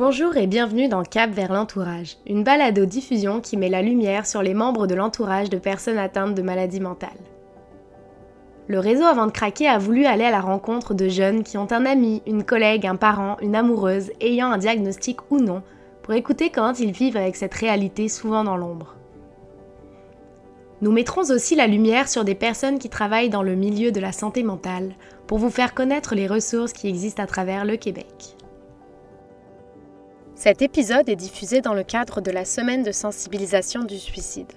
Bonjour et bienvenue dans Cap vers l'entourage, une balado-diffusion qui met la lumière sur les membres de l'entourage de personnes atteintes de maladies mentales. Le réseau Avant de craquer a voulu aller à la rencontre de jeunes qui ont un ami, une collègue, un parent, une amoureuse ayant un diagnostic ou non, pour écouter comment ils vivent avec cette réalité souvent dans l'ombre. Nous mettrons aussi la lumière sur des personnes qui travaillent dans le milieu de la santé mentale pour vous faire connaître les ressources qui existent à travers le Québec. Cet épisode est diffusé dans le cadre de la semaine de sensibilisation du suicide.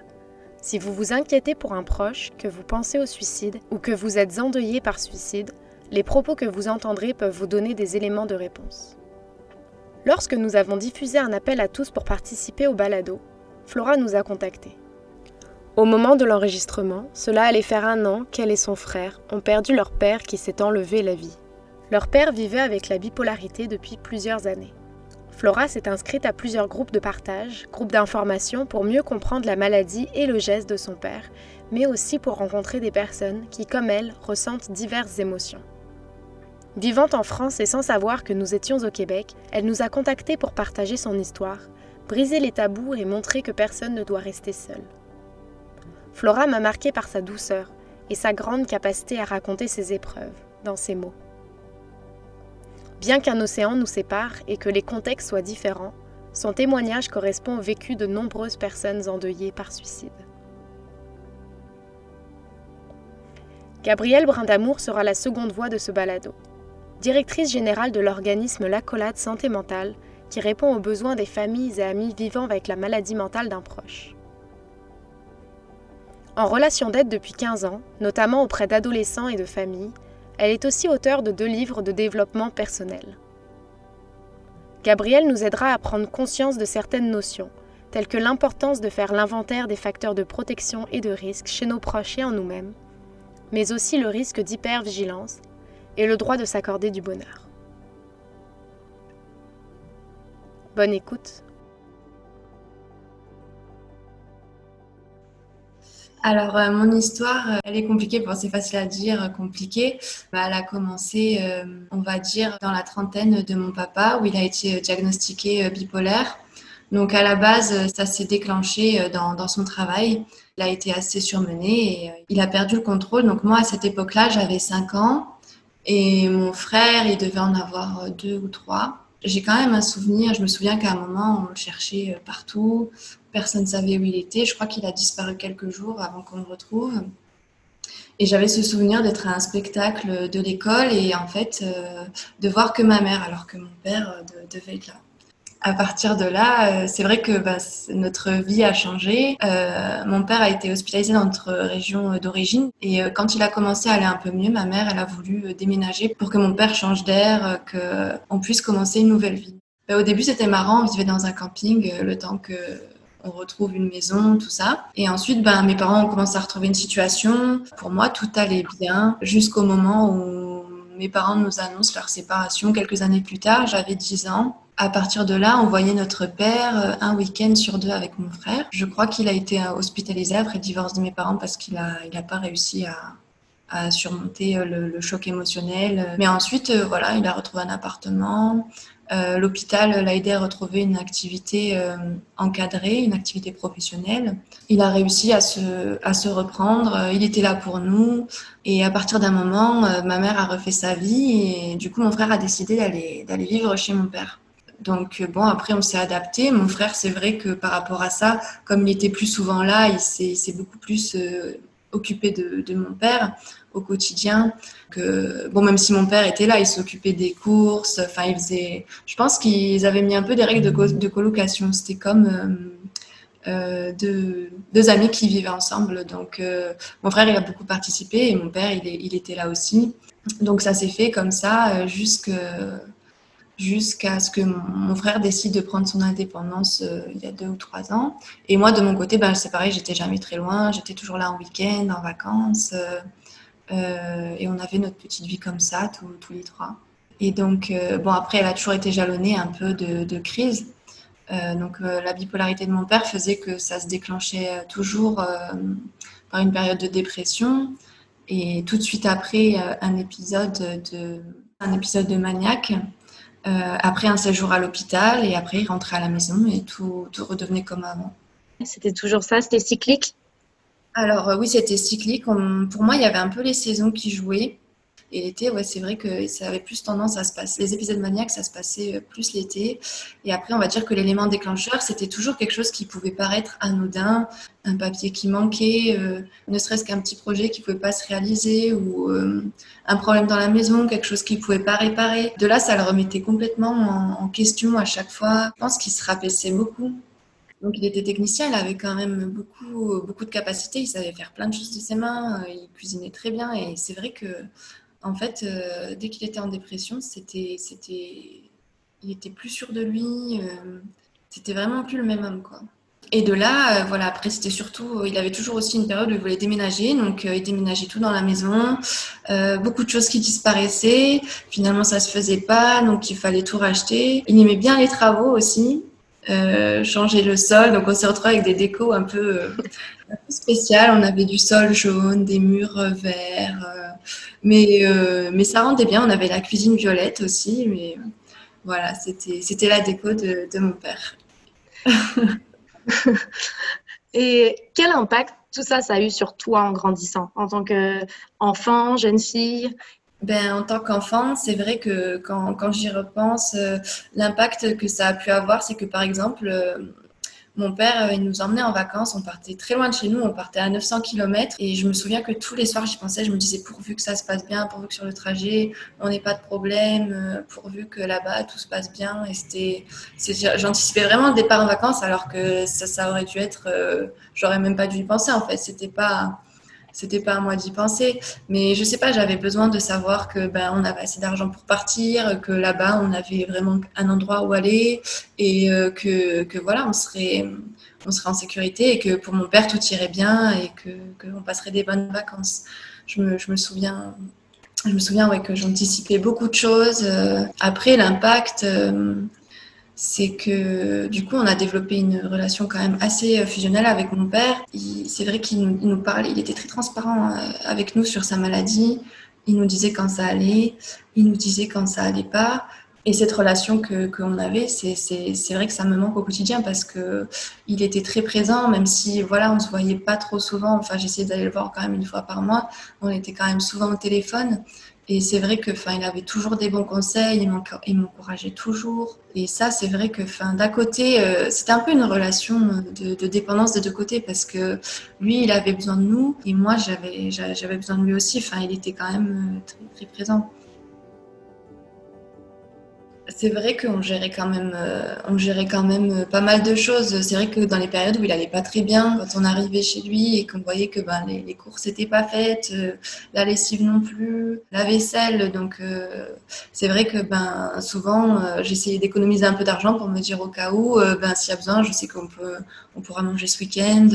Si vous vous inquiétez pour un proche, que vous pensez au suicide ou que vous êtes endeuillé par suicide, les propos que vous entendrez peuvent vous donner des éléments de réponse. Lorsque nous avons diffusé un appel à tous pour participer au balado, Flora nous a contactés. Au moment de l'enregistrement, cela allait faire un an qu'elle et son frère ont perdu leur père qui s'est enlevé la vie. Leur père vivait avec la bipolarité depuis plusieurs années. Flora s'est inscrite à plusieurs groupes de partage, groupes d'information pour mieux comprendre la maladie et le geste de son père, mais aussi pour rencontrer des personnes qui, comme elle, ressentent diverses émotions. Vivant en France et sans savoir que nous étions au Québec, elle nous a contactés pour partager son histoire, briser les tabous et montrer que personne ne doit rester seul. Flora m'a marqué par sa douceur et sa grande capacité à raconter ses épreuves, dans ses mots. Bien qu'un océan nous sépare et que les contextes soient différents, son témoignage correspond au vécu de nombreuses personnes endeuillées par suicide. Gabrielle Brindamour sera la seconde voix de ce balado. Directrice générale de l'organisme L'Accolade Santé Mentale, qui répond aux besoins des familles et amis vivant avec la maladie mentale d'un proche. En relation d'aide depuis 15 ans, notamment auprès d'adolescents et de familles, elle est aussi auteure de deux livres de développement personnel. Gabrielle nous aidera à prendre conscience de certaines notions, telles que l'importance de faire l'inventaire des facteurs de protection et de risque chez nos proches et en nous-mêmes, mais aussi le risque d'hypervigilance et le droit de s'accorder du bonheur. Bonne écoute. Alors, euh, mon histoire, euh, elle est compliquée. Bon, c'est facile à dire, euh, compliquée. Bah, elle a commencé, on va dire, dans la trentaine de mon papa, où il a été diagnostiqué bipolaire. Donc, à la base, ça s'est déclenché dans, dans, son travail. Il a été assez surmené et il a perdu le contrôle. Donc, moi, à cette époque-là, j'avais 5 ans et mon frère, il devait en avoir deux ou trois j'ai quand même un souvenir. Je me souviens qu'à un moment, on le cherchait partout. Personne ne savait où il était. Je crois qu'il a disparu quelques jours avant qu'on le retrouve. Et j'avais ce souvenir d'être à un spectacle de l'école et en fait euh, de voir que ma mère alors que mon père euh, devait être là à partir de là, euh, c'est vrai que bah, notre vie a changé. Mon père a été hospitalisé dans notre région d'origine et quand il a commencé à aller un peu mieux, ma mère, elle a voulu déménager pour que mon père change d'air, qu'on puisse commencer une nouvelle vie. Bah, au début, c'était marrant, on vivait dans un camping le temps que on retrouve une maison, tout ça. Et ensuite, ben, mes parents ont commencé à retrouver une situation. Pour moi, tout allait bien jusqu'au moment où mes parents nous annoncent leur séparation quelques années plus tard. J'avais 10 ans à partir de là, on voyait notre père euh, un week-end sur deux avec mon frère. Je crois qu'il a été euh, hospitalisé après le divorce de mes parents parce qu'il n'a il pas réussi à, à surmonter euh, le, choc émotionnel. Mais ensuite, voilà, il a retrouvé un appartement. L'hôpital l'a aidé à retrouver une activité encadrée, une activité professionnelle. Il a réussi à se, à se reprendre. Il était là pour nous. Et à partir d'un moment, ma mère a refait sa vie et du coup, mon frère a décidé d'aller vivre chez mon père. Donc euh, bon, après on s'est adapté. Mon frère, c'est vrai que par rapport à ça, comme il était plus souvent là, il s'est beaucoup plus euh, occupé de, mon père au quotidien. Que bon, même si mon père était là, il s'occupait des courses. Enfin, il faisait. Je pense qu'ils avaient mis un peu des règles de, colocation. C'était comme euh, deux, amis qui vivaient ensemble. Donc mon frère, il a beaucoup participé et mon père, il, il était là aussi. Donc ça s'est fait comme ça jusqu'à ce que mon, frère décide de prendre son indépendance euh, il y a deux ou trois ans. Et moi, de mon côté, ben, c'est pareil, j'étais jamais très loin, j'étais toujours là en week-end, en vacances, euh, euh, et on avait notre petite vie comme ça, tous, les trois. Et donc, bon, après, elle a toujours été jalonnée un peu de, de crise. donc, la bipolarité de mon père faisait que ça se déclenchait toujours par une période de dépression. Et tout de suite après, un épisode de, un épisode de maniaque après un séjour à l'hôpital et après il rentrait à la maison et tout redevenait comme avant. C'était toujours ça, c'était cyclique? Alors oui, c'était cyclique. pour moi, il y avait un peu les saisons qui jouaient. Et l'été, ouais, c'est vrai que ça avait plus tendance à se passer. Les épisodes maniaques, ça se passait euh, plus l'été. Et après, on va dire que l'élément déclencheur, c'était toujours quelque chose qui pouvait paraître anodin, un papier qui manquait, euh, ne serait-ce qu'un petit projet qui pouvait pas se réaliser ou euh, un problème dans la maison, quelque chose qui pouvait pas réparer. De là, ça le remettait complètement en, en question à chaque fois. Je pense qu'il se rabaissait beaucoup. Donc il était technicien, il avait quand même beaucoup, beaucoup de capacités, il savait faire plein de choses de ses mains, il cuisinait très bien et c'est vrai que en fait, euh, dès qu'il était en dépression, c'était, c'était, il était plus sûr de lui. Euh, c'était vraiment plus le même homme, quoi. Et de là, euh, voilà, après, c'était surtout, il avait toujours aussi une période où il voulait déménager, donc il déménageait tout dans la maison, beaucoup de choses qui disparaissaient. Finalement, ça se faisait pas, donc il fallait tout racheter. Il aimait bien les travaux aussi, changer le sol, donc on s'est retrouvé avec des décos un peu, un peu spéciales. On avait du sol jaune, des murs verts mais, euh, ça rendait bien. On avait la cuisine violette aussi. Mais voilà, c'était, la déco de, de mon père. Et quel impact tout ça, ça a eu sur toi en grandissant, en tant qu'enfant, jeune fille ben, en tant qu'enfant, c'est vrai que quand, j'y repense, euh, l'impact que ça a pu avoir, c'est que par exemple, euh, mon père, euh, nous emmenait en vacances, on partait très loin de chez nous, on partait à 900 km. Et je me souviens que tous les soirs, j'y pensais, je me disais pourvu que ça se passe bien, pourvu que sur le trajet, on n'ait pas de problème, pourvu que là-bas, tout se passe bien. Et c'était, j'anticipais vraiment le départ en vacances, alors que ça, ça aurait dû être, j'aurais même pas dû y penser en fait. C'était pas, c'était pas à moi d'y penser. Mais je sais pas, j'avais besoin de savoir que ben on avait assez d'argent pour partir, que là-bas on avait vraiment un endroit où aller et euh, que, que, voilà, on serait on serait en sécurité et que pour mon père tout irait bien et que qu'on passerait des bonnes vacances. Je me, je me souviens je me souviens ouais, que j'anticipais beaucoup de choses. Euh, après, l'impact, euh, c'est que du coup, on a développé une relation quand même assez euh, fusionnelle avec mon père. C'est vrai qu'il nous, parlait, il était très transparent euh, avec nous sur sa maladie. Il nous disait quand ça allait, il nous disait quand ça allait pas. Et cette relation que qu'on avait, c'est vrai que ça me manque au quotidien parce que il était très présent, même si voilà, on se voyait pas trop souvent. Enfin, j'essayais d'aller le voir quand même une fois par mois. On était quand même souvent au téléphone. Et c'est vrai que, enfin, il avait toujours des bons conseils, il m'encourageait toujours. Et ça, c'est vrai que, enfin, d'un côté, euh, c'était un peu une relation de, de, dépendance des deux côtés parce que lui, il avait besoin de nous et moi, j'avais, j'avais besoin de lui aussi. Enfin, il était quand même euh, très présent c'est vrai qu'on gérait quand même, euh, on gérait quand même euh, pas mal de choses. C'est vrai que dans les périodes où il allait pas très bien, quand on arrivait chez lui et qu'on voyait que ben, les, courses n'étaient pas faites, euh, la lessive non plus, la vaisselle, donc c'est vrai que ben souvent j'essayais d'économiser un peu d'argent pour me dire au cas où, ben s'il y a besoin, je sais qu'on peut, on pourra manger ce week-end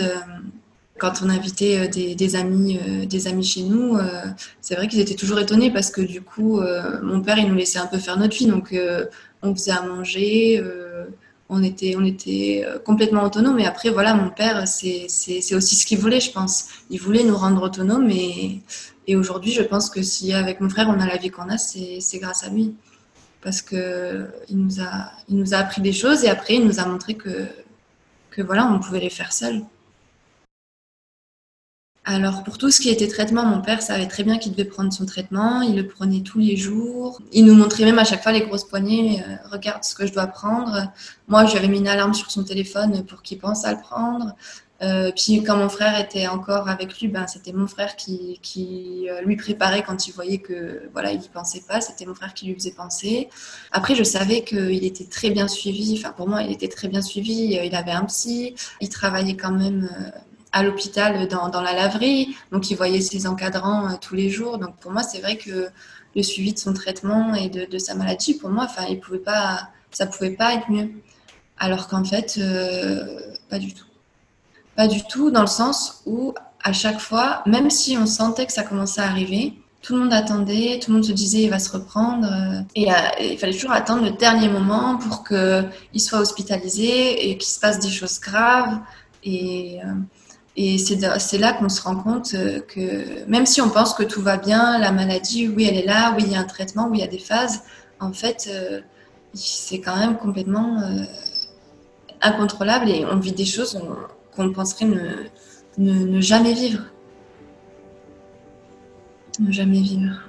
quand on invitait euh, des, amis, euh, des amis chez nous, euh, c'est vrai qu'ils étaient toujours étonnés parce que du coup, mon père, il nous laissait un peu faire notre vie. Donc, on faisait à manger, on était, on était complètement autonomes. Et après, voilà, mon père, c'est aussi ce qu'il voulait, je pense. Il voulait nous rendre autonomes. Et, aujourd'hui, je pense que si avec mon frère, on a la vie qu'on a, c'est grâce à lui. Parce qu'il nous, a, nous a appris des choses et après, il nous a montré que, que voilà, on pouvait les faire seuls. Alors pour tout ce qui était traitement, mon père savait très bien qu'il devait prendre son traitement. Il le prenait tous les jours. Il nous montrait même à chaque fois les grosses poignées. Euh, regarde ce que je dois prendre. Moi, j'avais mis une alarme sur son téléphone pour qu'il pense à le prendre. Euh, puis quand mon frère était encore avec lui, ben, c'était mon frère qui, euh, lui préparait quand il voyait que voilà il n'y pensait pas. C'était mon frère qui lui faisait penser. Après, je savais qu'il était très bien suivi. Enfin, pour moi, il était très bien suivi. Il avait un psy. Il travaillait quand même à l'hôpital dans, dans, la laverie, donc il voyait ses encadrants euh, tous les jours. Donc pour moi, c'est vrai que le suivi de son traitement et de, sa maladie, pour moi, enfin, il pouvait pas, ça pouvait pas être mieux. Alors qu'en fait, euh, pas du tout. Pas du tout, dans le sens où à chaque fois, même si on sentait que ça commençait à arriver, tout le monde attendait, tout le monde se disait il va se reprendre. Euh, et, il fallait toujours attendre le dernier moment pour qu'il soit hospitalisé et qu'il se passe des choses graves. Et, et c'est là qu'on se rend compte euh, que même si on pense que tout va bien, la maladie, oui, elle est là, oui, il y a un traitement, oui, il y a des phases, en fait, euh, c'est quand même complètement incontrôlable et on vit des choses qu'on penserait ne, jamais vivre. Ne jamais vivre.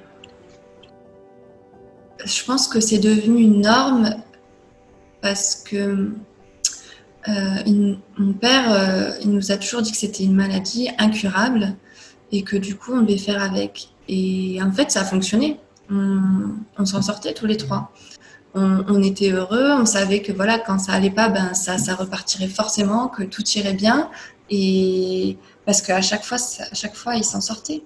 Je pense que c'est devenu une norme parce que euh, mon père, euh, il nous a toujours dit que c'était une maladie incurable et que du coup on devait faire avec. Et en fait, ça a fonctionné. On, s'en sortait tous les trois. On, était heureux, on savait que voilà, quand ça allait pas, ben ça, ça repartirait forcément, que tout irait bien. Et parce qu'à chaque fois, à chaque fois, il s'en sortait.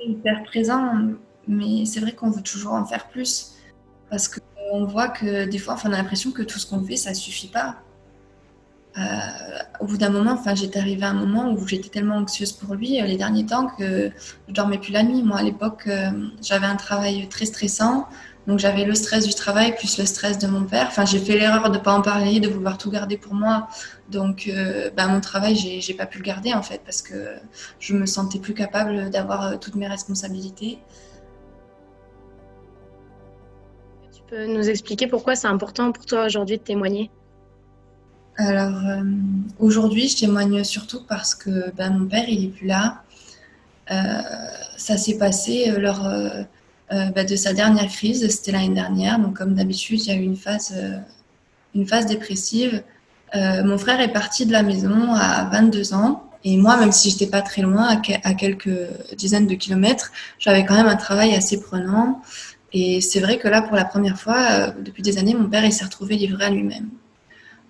Hyper présent, mais c'est vrai qu'on veut toujours en faire plus parce que on voit que des fois, on a l'impression que tout ce qu'on fait, ça suffit pas. Euh, au bout d'un moment, enfin, j'étais arrivée à un moment où j'étais tellement anxieuse pour lui euh, les derniers temps que je dormais plus la nuit. Moi, à l'époque, euh, j'avais un travail très stressant. Donc, j'avais le stress du travail plus le stress de mon père. Enfin, j'ai fait l'erreur de ne pas en parler, de vouloir tout garder pour moi. Donc, ben, mon travail, j'ai pas pu le garder en fait parce que je me sentais plus capable d'avoir toutes mes responsabilités. Peux nous expliquer pourquoi c'est important pour toi aujourd'hui de témoigner? Alors, euh, aujourd'hui, je témoigne surtout parce que ben, mon père, il n'est plus là. Euh, ça s'est passé euh, lors ben, de sa dernière crise, c'était l'année dernière. Donc, comme d'habitude, il y a eu une phase, une phase dépressive. mon frère est parti de la maison à 22 ans. Et moi, même si j'étais pas très loin, à, quelques dizaines de kilomètres, j'avais quand même un travail assez prenant. Et c'est vrai que là, pour la première fois, euh, depuis des années, mon père, il s'est retrouvé livré à lui-même.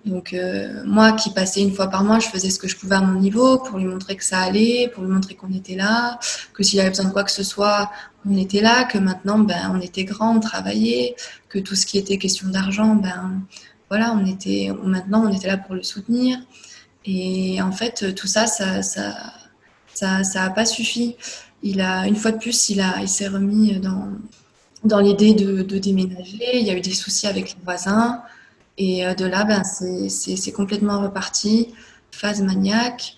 Donc euh, moi qui passais une fois par mois, je faisais ce que je pouvais à mon niveau pour lui montrer que ça allait, pour lui montrer qu'on était là, que s'il avait besoin de quoi que ce soit, on était là, que maintenant ben on était grand, on travaillait, que tout ce qui était question d'argent, ben voilà, on était maintenant on était là pour le soutenir. Et en fait tout ça ça ça ça, ça a pas suffi. Il a une fois de plus, il a il s'est remis dans dans l'idée de, déménager. Il y a eu des soucis avec les voisins. Et euh, de là, ben, c'est complètement reparti. Phase maniaque.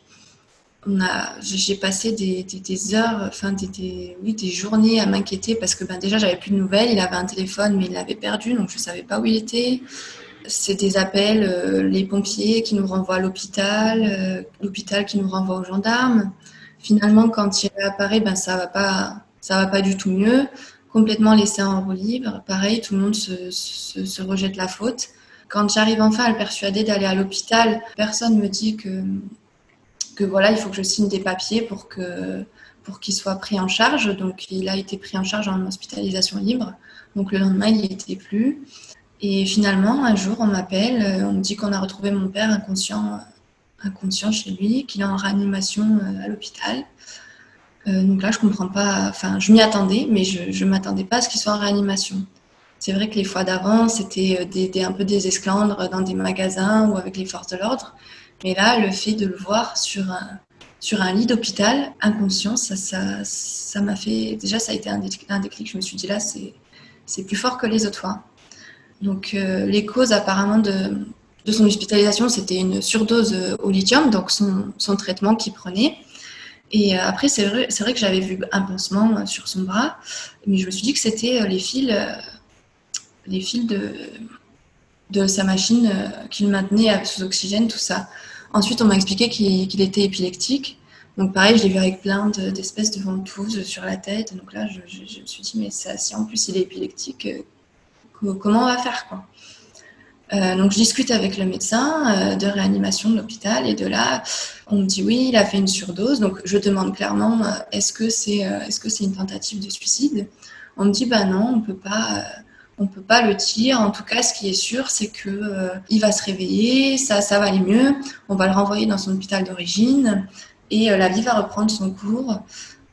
J'ai passé des, heures, enfin des, oui, des journées à m'inquiéter parce que ben, déjà, j'avais plus de nouvelles. Il avait un téléphone, mais il l'avait perdu, donc je ne savais pas où il était. C'est des appels, euh, les pompiers qui nous renvoient à l'hôpital, euh, l'hôpital qui nous renvoie aux gendarmes. Finalement, quand il réapparaît, ben, ça ne va, va pas du tout mieux complètement laissé en roue libre. Pareil, tout le monde se, rejette la faute. Quand j'arrive enfin à le persuader d'aller à l'hôpital, personne me dit que, que voilà, il faut que je signe des papiers pour que pour qu'il soit pris en charge. Donc, il a été pris en charge en hospitalisation libre. Donc, le lendemain, il n'y était plus. Et finalement, un jour, on m'appelle, on me dit qu'on a retrouvé mon père inconscient, inconscient chez lui, qu'il est en réanimation euh, à l'hôpital. Euh, donc là, je comprends pas. Enfin, je m'y attendais, mais je ne m'attendais pas à ce qu'il soit en réanimation. C'est vrai que les fois d'avant, c'était euh, des, un peu des esclandres dans des magasins ou avec les forces de l'ordre. Mais là, le fait de le voir sur un, sur un lit d'hôpital, inconscient, ça, ça, ça m'a fait. Déjà, ça a été un déclic. Je me suis dit là, c'est plus fort que les autres fois. Donc, euh, les causes apparemment de, de son hospitalisation, c'était une surdose au lithium, donc son, son traitement qu'il prenait. Et euh, après, c'est vrai, que j'avais vu un pansement euh, sur son bras, mais je me suis dit que c'était euh, les fils, les fils de, sa machine qu'il maintenait sous oxygène, tout ça. Ensuite, on m'a expliqué qu'il était épileptique. Donc pareil, je l'ai vu avec plein d'espèces de, ventouses sur la tête. Donc là, je, me suis dit, mais si en plus il est épileptique, comment on va faire quoi? Euh, donc je discute avec le médecin euh, de réanimation de l'hôpital et de là on me dit oui il a fait une surdose. Donc je demande clairement euh, est-ce que c'est est-ce que c'est une tentative de suicide? On me dit bah non on peut pas on peut pas le dire. En tout cas ce qui est sûr c'est que il va se réveiller ça ça va aller mieux. On va le renvoyer dans son hôpital d'origine et la vie va reprendre son cours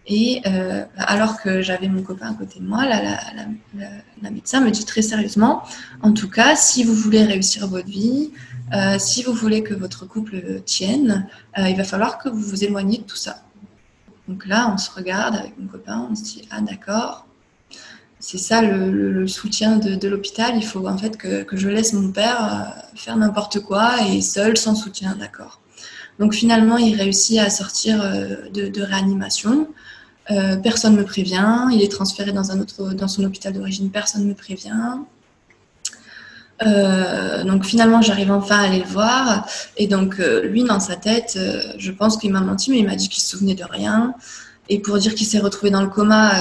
et euh, alors que j'avais mon copain à côté de moi, la, médecin me dit très sérieusement, en tout cas, si vous voulez réussir votre vie, euh, si vous voulez que votre couple tienne, euh, il va falloir que vous vous éloigniez de tout ça. Donc là, on se regarde avec mon copain, on se dit, ah d'accord, c'est ça le, soutien de, l'hôpital, il faut en fait que, je laisse mon père faire n'importe quoi et seul, sans soutien, d'accord. Donc finalement, il réussit à sortir de réanimation. Personne ne me prévient. Il est transféré dans, un autre, dans son hôpital d'origine, personne ne me prévient. donc finalement, j'arrive enfin à aller le voir. Et donc, lui, dans sa tête, je pense qu'il m'a menti, mais il m'a dit qu'il se souvenait de rien. Et pour dire qu'il s'est retrouvé dans le coma,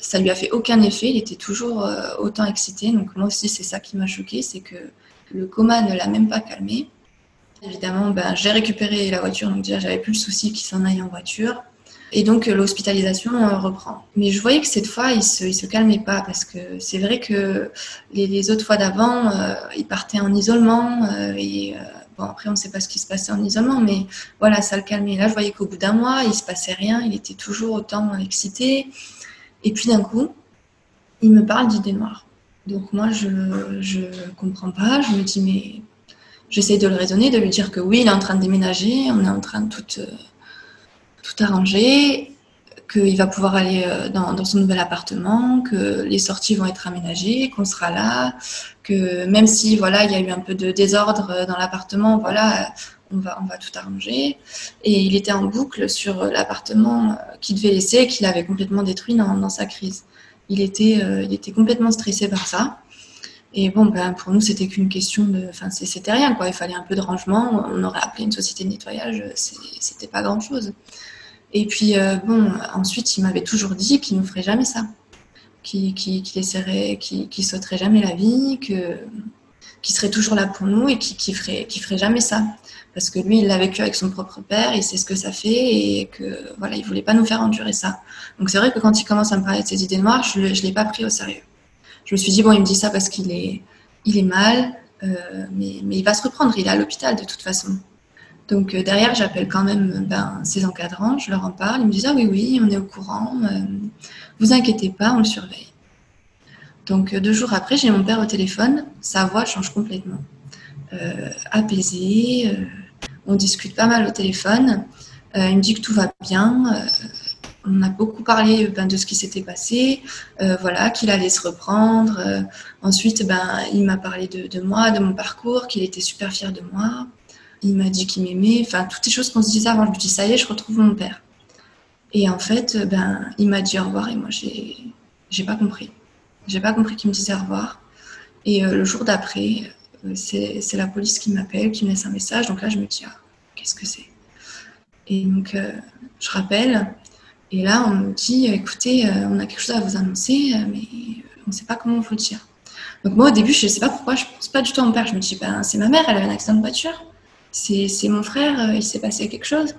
ça lui a fait aucun effet. Il était toujours autant excité. Donc moi aussi, c'est ça qui m'a choqué, c'est que le coma ne l'a même pas calmé. Évidemment, ben, j'ai récupéré la voiture, donc déjà j'avais plus le souci qu'il s'en aille en voiture. Et donc l'hospitalisation euh, reprend. Mais je voyais que cette fois, il se, se calmait pas parce que c'est vrai que les, autres fois d'avant, euh, il partait en isolement euh, et bon après on ne sait pas ce qui se passait en isolement, mais voilà ça le calmait. Là, je voyais qu'au bout d'un mois, il se passait rien, il était toujours autant excité. Et puis d'un coup, il me parle d'idées noires. Donc moi, je ne comprends pas. Je me dis, mais j'essaie de le raisonner, de lui dire que oui, il est en train de déménager, on est en train de tout, euh, tout arranger, qu'il va pouvoir aller euh, dans, son nouvel appartement, que les sorties vont être aménagées, qu'on sera là, que même si voilà, il y a eu un peu de désordre euh, dans l'appartement, voilà, on va, on va tout arranger. Et il était en boucle sur l'appartement qu'il devait laisser, qu'il avait complètement détruit dans, sa crise il était, euh, il était complètement stressé par ça. Et bon, ben, pour nous, c'était qu'une question de. Enfin, c'était rien, quoi. Il fallait un peu de rangement. On aurait appelé une société de nettoyage, c'était pas grand chose. Et puis, euh, bon, ensuite, il m'avait toujours dit qu'il ne ferait jamais ça. Qu'il qu'il sauterait jamais la vie, que qui serait toujours là pour nous et qui, qui ferait, jamais ça. Parce que lui, il l'a vécu avec son propre père, il sait ce que ça fait et que voilà, il voulait pas nous faire endurer ça. Donc c'est vrai que quand il commence à me parler de ses idées noires, je ne l'ai pas pris au sérieux. Je me suis dit, bon, il me dit ça parce qu'il est, mal, euh, mais, il va se reprendre, il est à l'hôpital de toute façon. Donc euh, derrière, j'appelle quand même ben, ses encadrants, je leur en parle, ils me disent, ah oui, oui, on est au courant, euh, vous inquiétez pas, on le surveille. Donc deux jours après, j'ai mon père au téléphone, sa voix change complètement. Euh, apaisé, euh, on discute pas mal au téléphone. Euh, il me dit que tout va bien. on a beaucoup parlé ben, de ce qui s'était passé, voilà, qu'il allait se reprendre. ensuite, ben, il m'a parlé de, moi, de mon parcours, qu'il était super fier de moi. Il m'a dit qu'il m'aimait. Enfin, toutes ces choses qu'on se disait avant. Je me dis, ça y est, je retrouve mon père. Et en fait, ben, il m'a dit au revoir et moi, j'ai, j'ai pas compris. J'ai pas compris qu'il me disait au revoir. Et le jour d'après, c'est la police qui m'appelle, qui me laisse un message. Donc là, je me dis, ah, qu'est-ce que c'est? Et donc, euh, je rappelle. Et là, on me dit, écoutez, euh, on a quelque chose à vous annoncer, euh, mais on ne sait pas comment vous le dire. Donc moi, au début, je ne sais pas pourquoi, je ne pense pas du tout à mon père. Je me dis, ben, c'est ma mère, elle a eu un accident de voiture. C'est mon frère, il s'est passé quelque chose.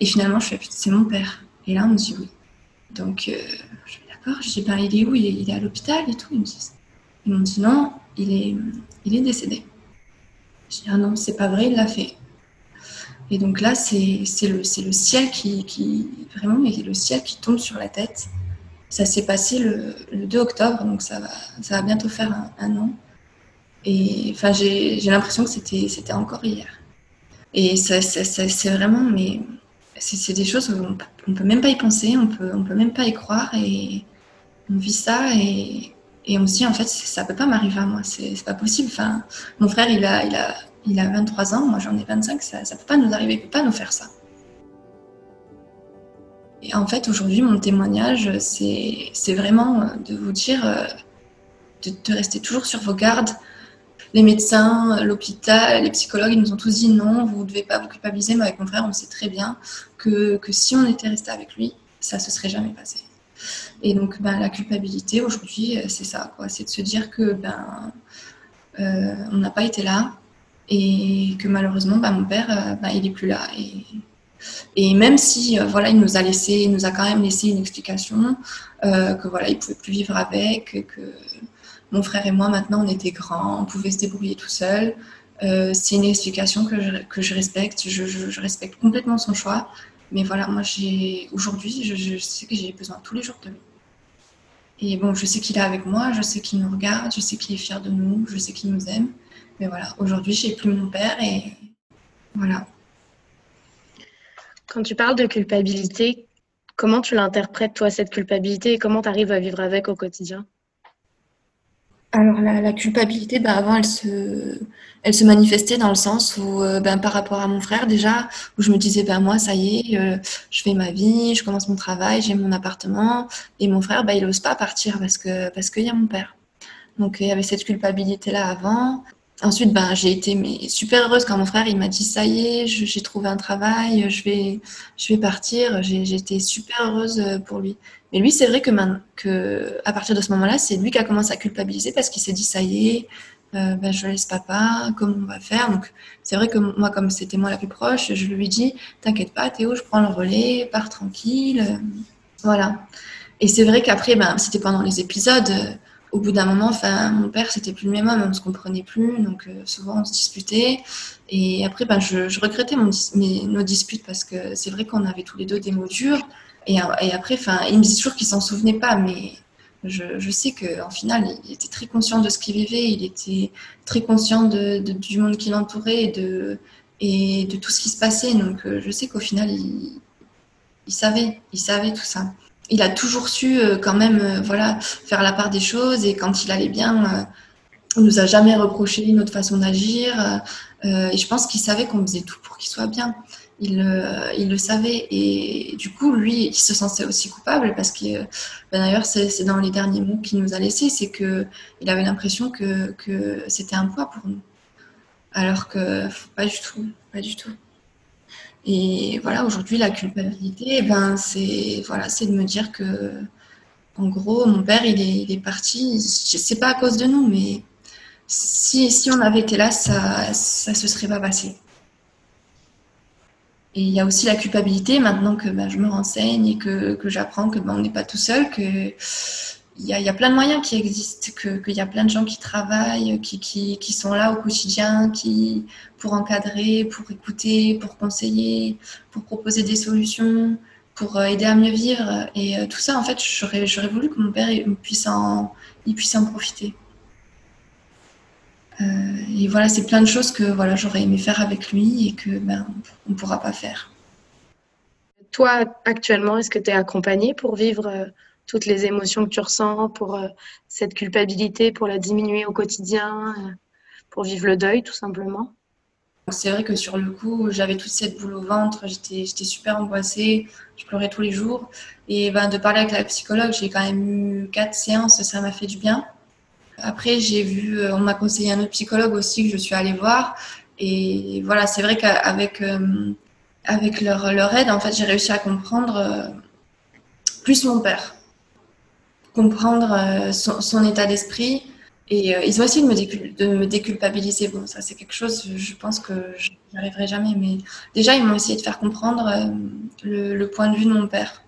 Et finalement, je fais, c'est mon père. Et là, on me dit oui. Donc, je suis d'accord. Je dis, ben, il est où? Il est, à l'hôpital et tout. Ils m'ont dit non, il est, il est décédé. Je dis, ah non, c'est pas vrai, il l'a fait. Et donc là, c'est le, ciel qui, vraiment, le ciel qui tombe sur la tête. Ça s'est passé le, 2 octobre, donc ça va, bientôt faire un, an. Et enfin, j'ai l'impression que c'était encore hier. Et ça, c'est vraiment, mais c'est des choses où on ne peut même pas y penser, on peut, on peut même pas y croire. Et on vit ça et, et on se dit, en fait, ça peut pas m'arriver à moi, c'est pas possible. Enfin, mon frère, il a, il, a, il a 23 ans, moi j'en ai 25, ça, ne peut pas nous arriver, il peut pas nous faire ça. Et en fait, aujourd'hui, mon témoignage, c'est vraiment de vous dire euh, de, de, rester toujours sur vos gardes. Les médecins, l'hôpital, les psychologues, ils nous ont tous dit non, vous ne devez pas vous culpabiliser, mais avec mon frère, on sait très bien que, que si on était resté avec lui, ça se serait jamais passé. Et donc, ben, la culpabilité aujourd'hui, euh, c'est ça, quoi. C'est de se dire que ben, euh, on n'a pas été là et que malheureusement, ben, mon père, euh, ben, il n'est plus là. Et, et même si, voilà, il nous a laissé, nous a quand même laissé une explication que voilà, il pouvait plus vivre avec, que mon frère et moi maintenant on était grands, on pouvait se débrouiller tout seul. c'est une explication que je, respecte. Je, je, respecte complètement son choix. Mais voilà, moi, j'ai aujourd'hui, je, sais que j'ai besoin tous les jours de lui. Et bon, je sais qu'il est avec moi, je sais qu'il nous regarde, je sais qu'il est fier de nous, je sais qu'il nous aime. Mais voilà, aujourd'hui, j'ai plus mon père et voilà. Quand tu parles de culpabilité, comment tu l'interprètes, toi, cette culpabilité, et comment tu arrives à vivre avec au quotidien? Alors la, culpabilité, ben, avant, elle se, elle se manifestait dans le sens où, euh, ben, par rapport à mon frère déjà, où je me disais, ben moi, ça y est, euh, je fais ma vie, je commence mon travail, j'ai mon appartement, et mon frère, ben, il n'ose pas partir parce que parce qu'il y a mon père. Donc il y avait cette culpabilité là avant. Ensuite, ben, j'ai été super heureuse quand mon frère il m'a dit ça y est, j'ai trouvé un travail, je vais, je vais partir. Été super heureuse euh, pour lui. Mais lui, c'est vrai que, à partir de ce moment-là, c'est lui qui a commencé à culpabiliser parce qu'il s'est dit ça y est, euh, ben, je laisse papa, comment on va faire? Donc c'est vrai que moi, comme c'était moi la plus proche, je lui dis t'inquiète pas, Théo, je prends le relais, pars tranquille, voilà. Et c'est vrai qu'après, ben, c'était pendant les épisodes au bout d'un moment, mon père, c'était plus le même homme, on se comprenait plus, donc euh, souvent on se disputait. Et après, ben, je, regrettais nos disputes parce que c'est vrai qu'on avait tous les deux des mots durs. Et, après, il me disait toujours qu'il s'en souvenait pas, mais je, je sais qu'en final, il était très conscient de ce qu'il vivait, il était très conscient du monde qui l'entourait et de, tout ce qui se passait. Donc, euh, je sais qu'au final, il savait, il savait tout ça il a toujours su euh, quand même euh, voilà faire la part des choses. Et quand il allait bien euh, il nous a jamais reproché notre façon d'agir. Et je pense qu'il savait qu'on faisait tout pour qu'il soit bien. Il, il le savait. Et du coup lui il se sentait aussi coupable parce que ben, d'ailleurs c'est dans les derniers mots qu'il nous a laissés c'est que il avait l'impression que, que c'était un poids pour nous. Alors que pas du tout pas du tout et voilà, aujourd'hui, la culpabilité, eh ben, c'est voilà, de me dire que, en gros, mon père, il est, il est parti. Pas à cause de nous, mais si, si on avait été là, ça, ça se serait pas passé. Et il y a aussi la culpabilité, maintenant que ben, je me renseigne et que, que j'apprends que ben, on n'est pas tout seul, que il y, a, plein de moyens qui existent, qu'il y a plein de gens qui travaillent, qui, qui, sont là au quotidien, qui pour encadrer, pour écouter, pour conseiller, pour proposer des solutions, pour euh, aider à mieux vivre. Et euh, tout ça, en fait, j'aurais, j'aurais voulu que mon père puisse en, il puisse en profiter. Euh, et voilà, c'est plein de choses que voilà, j'aurais aimé faire avec lui et que ben, on ne pourra pas faire. Toi, actuellement, est-ce que tu es accompagnée pour vivre toutes les émotions que tu ressens, pour euh, cette culpabilité, pour la diminuer au quotidien, euh, pour vivre le deuil tout simplement C'est vrai que sur le coup, j'avais toute cette boule au ventre, j'étais super angoissée, je pleurais tous les jours. Et ben, de parler avec la psychologue, j'ai quand même eu quatre séances, ça m'a fait du bien. Après, j'ai vu, euh, on m'a conseillé un autre psychologue aussi que je suis allée voir. Et voilà, c'est vrai qu'avec avec leur, leur aide, en fait, j'ai réussi à comprendre plus mon père comprendre euh, son, état d'esprit. Et euh, ils ont essayé de me, de me, déculpabiliser. Bon, ça, c'est quelque chose, je pense que je n'arriverai jamais. Mais déjà, ils m'ont essayé de faire comprendre euh, le, point de vue de mon père.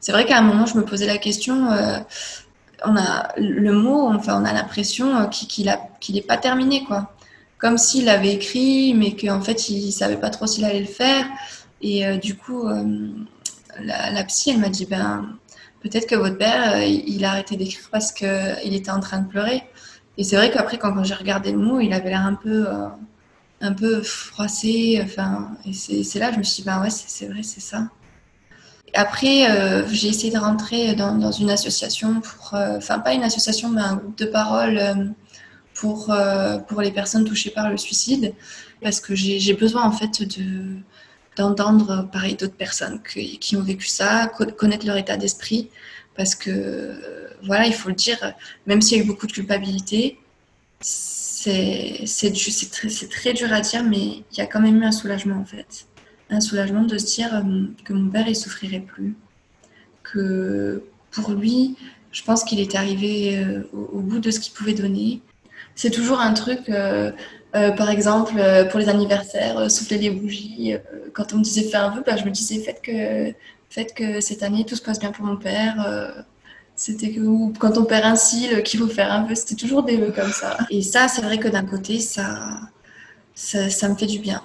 C'est vrai qu'à un moment, je me posais la question. on a le mot, enfin, on a l'impression qu'il n'est pas terminé, quoi. Comme s'il avait écrit, mais qu'en fait, il savait pas trop s'il allait le faire. Et du coup, la, la, psy, elle m'a dit, ben, peut-être que votre père, euh, il a arrêté d'écrire parce qu'il était en train de pleurer. Et c'est vrai qu'après, quand, j'ai regardé le mot, il avait l'air un peu, euh, un peu froissé. Enfin, et c'est là, je me suis dit, ben ouais, c'est vrai, c'est ça. Après, euh, j'ai essayé de rentrer dans, une association enfin pas une association, mais un groupe de parole pour, pour les personnes touchées par le suicide, parce que j'ai besoin en fait de d'entendre pareil d'autres personnes qui, ont vécu ça, connaître leur état d'esprit, parce que voilà, il faut le dire, même s'il y a eu beaucoup de culpabilité, c'est très, très dur à dire, mais il y a quand même eu un soulagement en fait. Un soulagement de se dire euh, que mon père il souffrirait plus, que pour lui, je pense qu'il est arrivé euh, au, bout de ce qu'il pouvait donner. C'est toujours un truc, euh, euh, par exemple, euh, pour les anniversaires, euh, souffler les bougies. quand on me disait faire un vœu, bah, je me disais faites que, faites que cette année tout se passe bien pour mon père. c'était que quand on perd un cil, qu'il faut faire un vœu. C'était toujours des vœux comme ça. Et ça, c'est vrai que d'un côté, ça, ça, me fait du bien.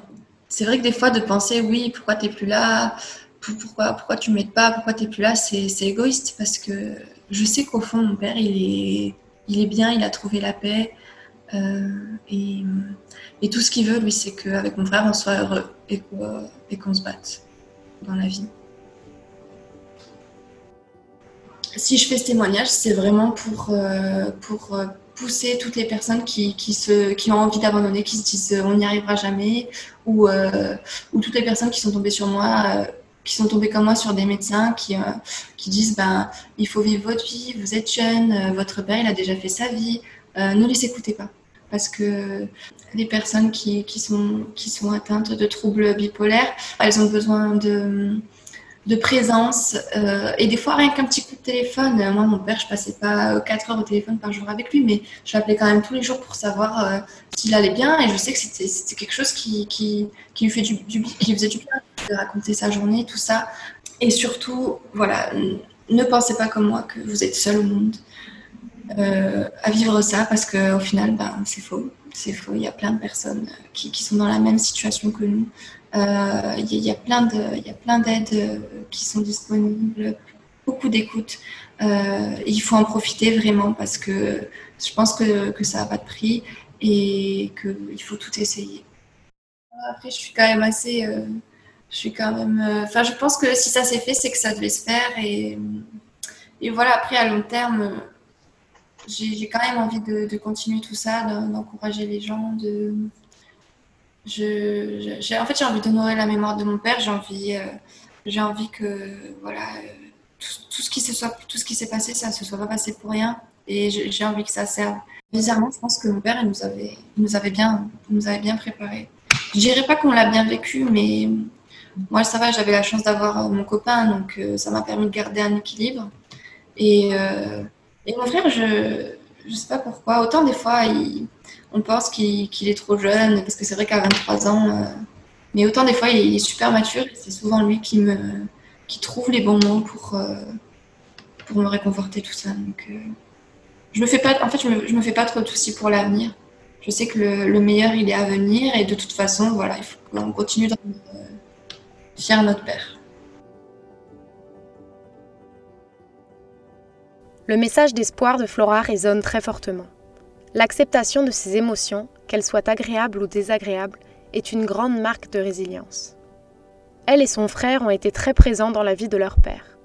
C'est vrai que des fois, de penser oui, pourquoi tu n'es plus là pourquoi, pourquoi tu m'aides pas, pourquoi tu n'es plus là, c'est égoïste parce que je sais qu'au fond, mon père, il est, il est bien, il a trouvé la paix. Euh, et, tout ce qu'il veut, lui, c'est qu'avec mon frère, on soit heureux et qu'on se batte dans la vie. si je fais ce témoignage, c'est vraiment pour, euh, euh, pousser toutes les personnes qui, ont envie d'abandonner, qui se disent on n'y arrivera jamais, ou, ou toutes les personnes qui sont tombées sur moi qui sont tombées comme moi sur des médecins qui, qui disent ben, il faut vivre votre vie, vous êtes jeune, votre père il a déjà fait sa vie, ne les écoutez pas parce que les personnes qui, qui, sont, qui sont atteintes de troubles bipolaires, elles ont besoin de, de présence euh, et des fois rien qu'un petit coup de téléphone. Moi, mon père, je passais pas 4 heures au téléphone par jour avec lui, mais je l'appelais quand même tous les jours pour savoir euh, s'il allait bien et je sais que c'était quelque chose qui, qui, qui lui fait du, qui faisait du bien de raconter sa journée, tout ça. Et surtout, voilà, ne pensez pas comme moi que vous êtes seul au monde. Euh, à vivre ça parce qu'au final, ben, c'est faux. C'est faux. Il y a plein de personnes qui, qui sont dans la même situation que nous. Euh, il, y a, plein y a plein d'aides euh, qui sont disponibles, beaucoup d'écoute. il faut en profiter vraiment parce que je pense que, que ça n'a pas de prix et qu'il faut tout essayer. Après, je suis quand même assez. je suis quand même. Enfin, je pense que si ça s'est fait, c'est que ça devait se faire. Et, et voilà, après, à long terme, j'ai quand même envie de, continuer tout ça, d'encourager les gens. De, je, en fait, j'ai envie d'honorer la mémoire de mon père. J'ai envie, euh, envie que voilà, tout, ce qui se s'est passé, ça se soit pas passé pour rien. Et j'ai envie que ça serve. Bizarrement, je pense que mon père, il nous avait, nous avait bien, nous avait bien préparé. Je dirais pas qu'on l'a bien vécu, mais moi, ça va. J'avais la chance d'avoir mon copain, donc euh, ça m'a permis de garder un équilibre. Et euh, et mon frère, je ne sais pas pourquoi. Autant des fois, on pense qu'il est trop jeune, parce que c'est vrai qu'à 23 ans, euh, mais autant des fois, il est super mature. C'est souvent lui qui me qui trouve les bons mots pour, euh, pour me réconforter, tout ça. Donc, euh, je me fais pas, en fait, je me, je me fais pas trop de soucis pour l'avenir. Je sais que le, le, meilleur, il est à venir. Et de toute façon, voilà, il faut qu'on continue de fier notre père. Le message d'espoir de Flora résonne très fortement. L'acceptation de ses émotions, qu'elles soient agréables ou désagréables, est une grande marque de résilience. Elle et son frère ont été très présents dans la vie de leur père.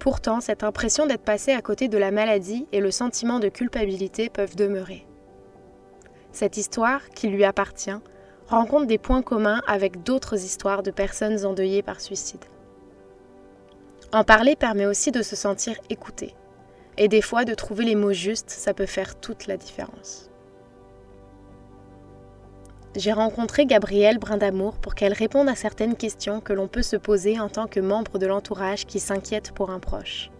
Pourtant, cette impression d'être passé à côté de la maladie et le sentiment de culpabilité peuvent demeurer. Cette histoire, qui lui appartient, rencontre des points communs avec d'autres histoires de personnes endeuillées par suicide. En parler permet aussi de se sentir écouté. Et des fois, de trouver les mots justes, ça peut faire toute la différence. J'ai rencontré Gabrielle Brindamour pour qu'elle réponde à certaines questions que l'on peut se poser en tant que membre de l'entourage qui s'inquiète pour un proche.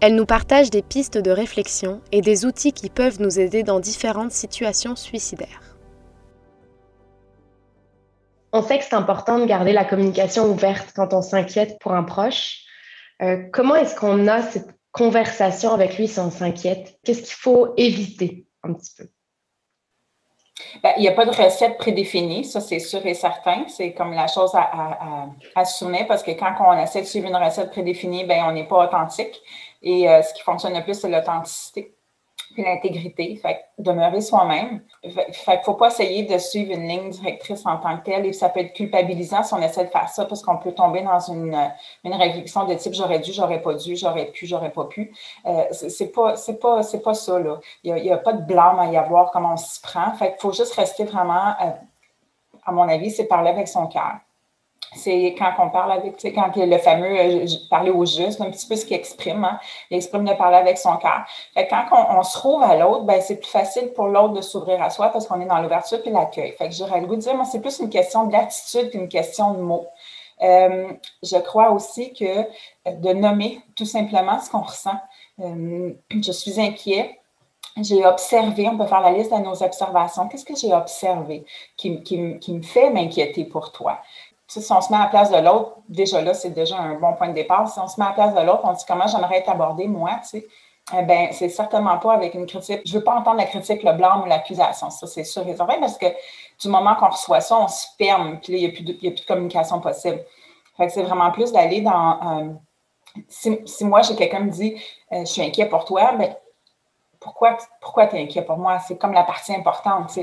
Elle nous partage des pistes de réflexion et des outils qui peuvent nous aider dans différentes situations suicidaires. On sait que c'est important de garder la communication ouverte quand on s'inquiète pour un proche. Euh, comment est-ce qu'on a cette conversation avec lui si on s'inquiète? Qu'est-ce qu'il faut éviter un petit peu? Ben, il n'y a pas de recette prédéfinie, ça c'est sûr et certain. C'est comme la chose à, à, à, parce que quand on essaie de suivre une recette prédéfinie, ben, on n'est pas authentique. Et euh, ce qui fonctionne le plus, c'est l'authenticité puis l'intégrité, fait demeurer soi-même. Fait, faut pas essayer de suivre une ligne directrice en tant que telle et ça peut être culpabilisant si on essaie de faire ça parce qu'on peut tomber dans une, une réflexion de type j'aurais dû, j'aurais pas dû, j'aurais pu, j'aurais pas pu. Euh, c'est pas, c'est pas, c'est pas ça, là. Il n'y a, pas de blâme à y avoir comment on s'y prend. Fait faut juste rester vraiment, euh, à mon avis, c'est parler avec son cœur c'est quand on parle avec, tu sais, quand le fameux euh, parler au juste, un petit peu ce qu'il exprime, hein, il exprime de parler avec son cœur. Quand on, se trouve à l'autre, ben, c'est plus facile pour l'autre de s'ouvrir à soi parce qu'on est dans l'ouverture puis l'accueil. Fait que j'aurais le dire, moi, c'est plus une question d'attitude qu'une question de mots. Euh, je crois aussi que euh, de nommer tout simplement ce qu'on ressent. je suis inquiet. J'ai observé, on peut faire la liste de nos observations. Qu'est-ce que j'ai observé qui me fait m'inquiéter pour toi? Si on se met à la place de l'autre, déjà là, c'est déjà un bon point de départ. Si on se met à la place de l'autre, on dit comment j'aimerais être abordé, moi, tu sais. Eh bien, c'est certainement pas avec une critique. Je ne veux pas entendre la critique, le blâme ou l'accusation. Ça, c'est sûr et certain, parce que du moment qu'on reçoit ça, on se ferme, puis il n'y a, plus de communication possible. Fait que c'est vraiment plus d'aller dans. Euh, si, moi, j'ai quelqu'un me dit euh, Je suis inquiet pour toi, bien, pourquoi, pourquoi tu es inquiet pour moi? C'est comme la partie importante.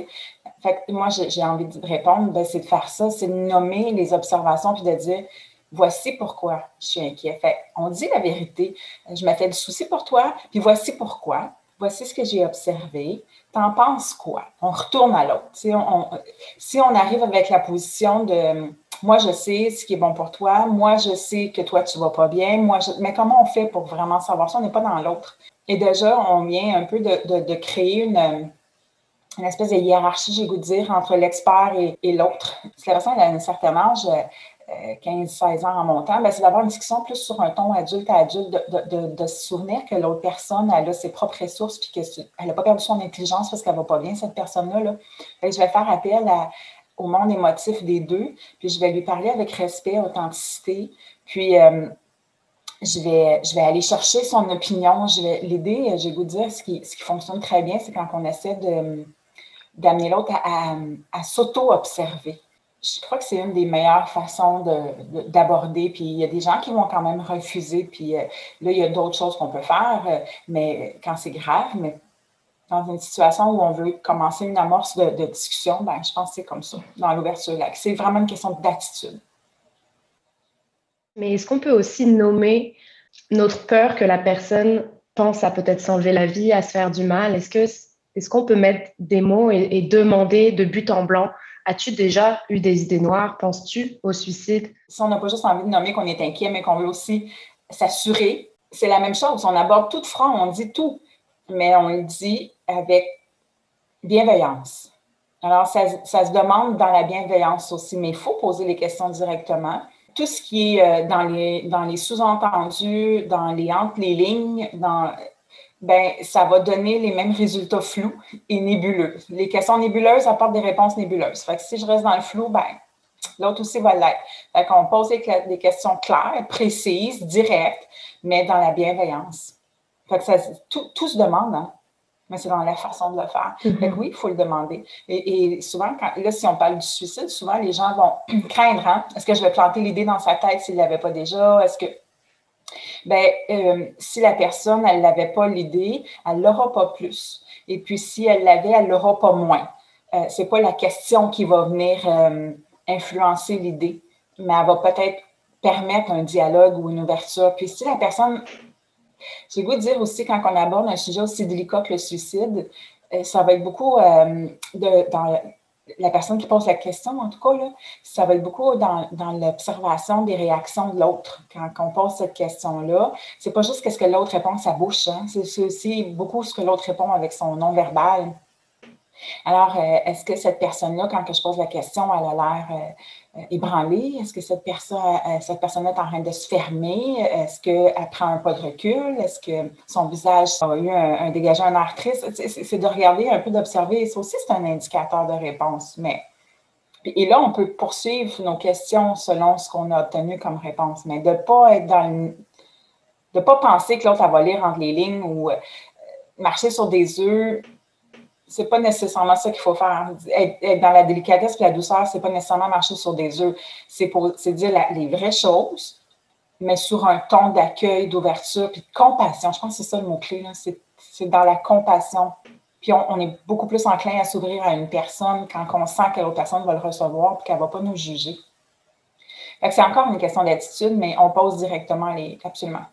Fait que moi, j'ai envie de répondre, ben, c'est de faire ça, c'est de nommer les observations puis de dire voici pourquoi je suis inquiet. Fait, on dit la vérité. Je me fais du souci pour toi, puis voici pourquoi. Voici ce que j'ai observé. T'en penses quoi? On retourne à l'autre. Si on, arrive avec la position de moi, je sais ce qui est bon pour toi, moi, je sais que toi, tu vas pas bien, moi, mais comment on fait pour vraiment savoir ça? On n'est pas dans l'autre? Et déjà, on vient un peu de, créer une, une espèce de hiérarchie, j'ai goût de dire, entre l'expert et, l'autre. Si la personne a un certain âge, 15-16 ans en montant, ben, c'est d'avoir une discussion plus sur un ton adulte à adulte, de, se souvenir que l'autre personne elle a ses propres ressources puis qu'elle n'a pas perdu son intelligence parce qu'elle ne va pas bien, cette personne-là. Là. je vais faire appel au monde émotif des deux, puis je vais lui parler avec respect, authenticité, puis euh, je, vais, je vais aller chercher son opinion, je vais j'ai goût de dire, ce qui, ce qui fonctionne très bien, c'est quand on essaie d'amener l'autre à s'auto-observer je crois que c'est une des meilleures façons d'aborder. puis il y a des gens qui vont quand même refuser. Puis euh, là, il y a d'autres choses qu'on peut faire, euh, mais quand c'est grave, mais dans une situation où on veut commencer une amorce de, discussion, ben, je pense que c'est comme ça, dans l'ouverture. C'est vraiment une question d'attitude. Mais est-ce qu'on peut aussi nommer notre peur que la personne pense à peut-être s'enlever la vie, à se faire du mal? Est-ce que est-ce qu'on peut mettre des mots et demander de but en blanc? As-tu déjà eu des idées noires? Penses-tu au suicide? Si on n'a pas juste envie de nommer qu'on est inquiet, mais qu'on veut aussi s'assurer, c'est la même chose. On aborde tout de front, on dit tout, mais on le dit avec bienveillance. Alors, ça, se demande dans la bienveillance aussi, mais il faut poser les questions directement. Tout ce qui est euh, dans les, dans les sous-entendus, dans les entre les lignes, dans ben, ça va donner les mêmes résultats flous et nébuleux. Les questions nébuleuses apportent des réponses nébuleuses. Fait que si je reste dans le flou, ben, l'autre aussi va l'être. Fait qu'on pose des questions claires, précises, directes, mais dans la bienveillance. Fait que ça, tout, tout se demande, hein? mais c'est dans la façon de le faire. Fait que mm-hmm. oui, il faut le demander. Et, souvent, quand, là, si on parle du suicide, souvent les gens vont craindre, hein? Est-ce que je vais planter l'idée dans sa tête s'il ne l'avait pas déjà? Est-ce que ben, euh, si la personne, elle n'avait pas l'idée, elle l'aura pas plus. Et puis, si elle l'avait, elle l'aura pas moins. Euh, Ce n'est pas la question qui va venir euh, influencer l'idée, mais elle va peut-être permettre un dialogue ou une ouverture. Puis si la personne, j'ai goût de dire aussi, quand on aborde un sujet aussi délicat que le suicide, ça va être beaucoup de, dans la personne qui pose la question, en tout cas, là, ça va être beaucoup dans, l'observation des réactions de l'autre. Quand, on pose cette question-là, c'est pas juste ce que l'autre répond sa bouche, hein. c'est aussi beaucoup ce que l'autre répond avec son non-verbal. Alors, euh, est-ce que cette personne-là, quand je pose la question, elle a l'air euh, ébranlée? Est-ce que cette personne, euh, cette personne est en train de se fermer? Est-ce qu'elle prend un pas de recul? Est-ce que son visage a eu un, dégagé un air triste? C'est de regarder un peu, d'observer. Ça aussi, c'est un indicateur de réponse. Mais et là, on peut poursuivre nos questions selon ce qu'on a obtenu comme réponse, mais de ne pas être dans de pas penser que l'autre va lire entre les lignes ou marcher sur des œufs c'est pas nécessairement ça qu'il faut faire. Être, dans la délicatesse et la douceur, c'est pas nécessairement marcher sur des œufs. C'est dire les vraies choses, mais sur un ton d'accueil, d'ouverture, puis de compassion. Je pense que c'est ça le mot-clé. C'est dans la compassion. Puis on, est beaucoup plus enclin à s'ouvrir à une personne quand on sent que l'autre personne va le recevoir et qu'elle ne va pas nous juger. C'est encore une question d'attitude, mais on pose directement les. Absolument.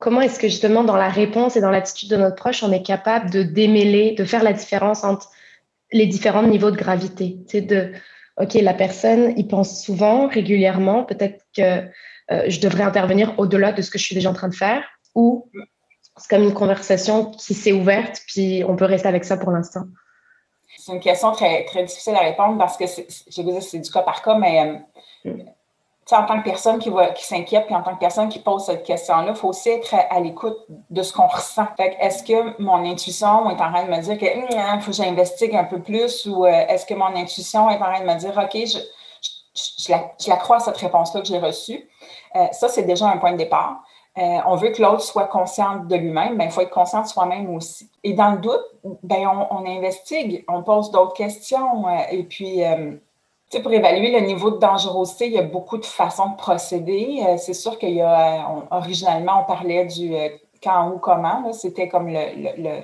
Comment est-ce que justement dans la réponse et dans l'attitude de notre proche, on est capable de démêler, de faire la différence entre les différents niveaux de gravité? C'est de, OK, la personne, il pense souvent, régulièrement, peut-être que euh, je devrais intervenir au-delà de ce que je suis déjà en train de faire, ou c'est comme une conversation qui s'est ouverte, puis on peut rester avec ça pour l'instant. C'est une question très, très difficile à répondre parce que c'est du cas par cas, mais euh, mm en tant que personne qui, qui s'inquiète, puis en tant que personne qui pose cette question-là, il faut aussi être à, l'écoute de ce qu'on ressent. est-ce que mon intuition est en train de me dire qu'il hum, hein, faut que j'investigue un peu plus ou euh, est-ce que mon intuition est en train de me dire, OK, je, la, crois à cette réponse-là que j'ai reçue? Euh, ça, c'est déjà un point de départ. Euh, on veut que l'autre soit conscient de lui-même, mais il faut être conscient de soi-même aussi. Et dans le doute, ben, on, on investigue, on pose d'autres questions et puis pour évaluer le niveau de dangerosité, il y a beaucoup de façons de procéder. Euh, c'est sûr qu'il y a, originalement, on parlait du euh, quand, où, comment. C'était comme le, le,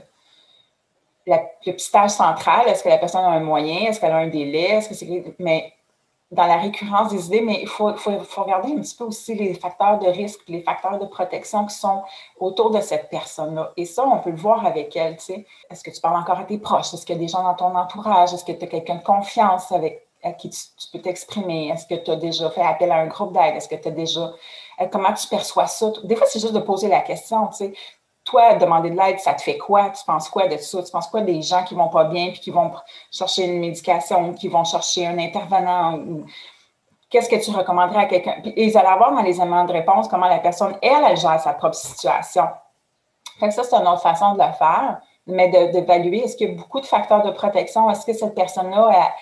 le, petit stage central. Est-ce que la personne a un moyen? Est-ce qu'elle a un délai? Est-ce que c'est... Mais dans la récurrence des idées, mais il faut, faut, faut, regarder un petit peu aussi les facteurs de risque, les facteurs de protection qui sont autour de cette personne-là. Et ça, on peut le voir avec elle. Tu. Est-ce que tu parles encore à tes proches? Est-ce qu'il y a des gens dans ton entourage? Est-ce que tu as quelqu'un de confiance avec à qui tu, peux t'exprimer? Est-ce que tu as déjà fait appel à un groupe d'aide? Est-ce que tu as déjà. Euh, comment tu perçois ça? Des fois, c'est juste de poser la question. Tu sais toi, demander de l'aide, ça te fait quoi? Tu penses quoi de ça? Tu penses quoi des gens qui vont pas bien puis qui vont chercher une médication, qui vont chercher un intervenant? Qu'est-ce que tu recommanderais à quelqu'un? Puis ils allaient avoir dans les éléments de réponse comment la personne, elle, elle gère sa propre situation. Fait que ça, c'est une autre façon de le faire, mais d'évaluer est-ce qu'il y a beaucoup de facteurs de protection? Est-ce que cette personne-là,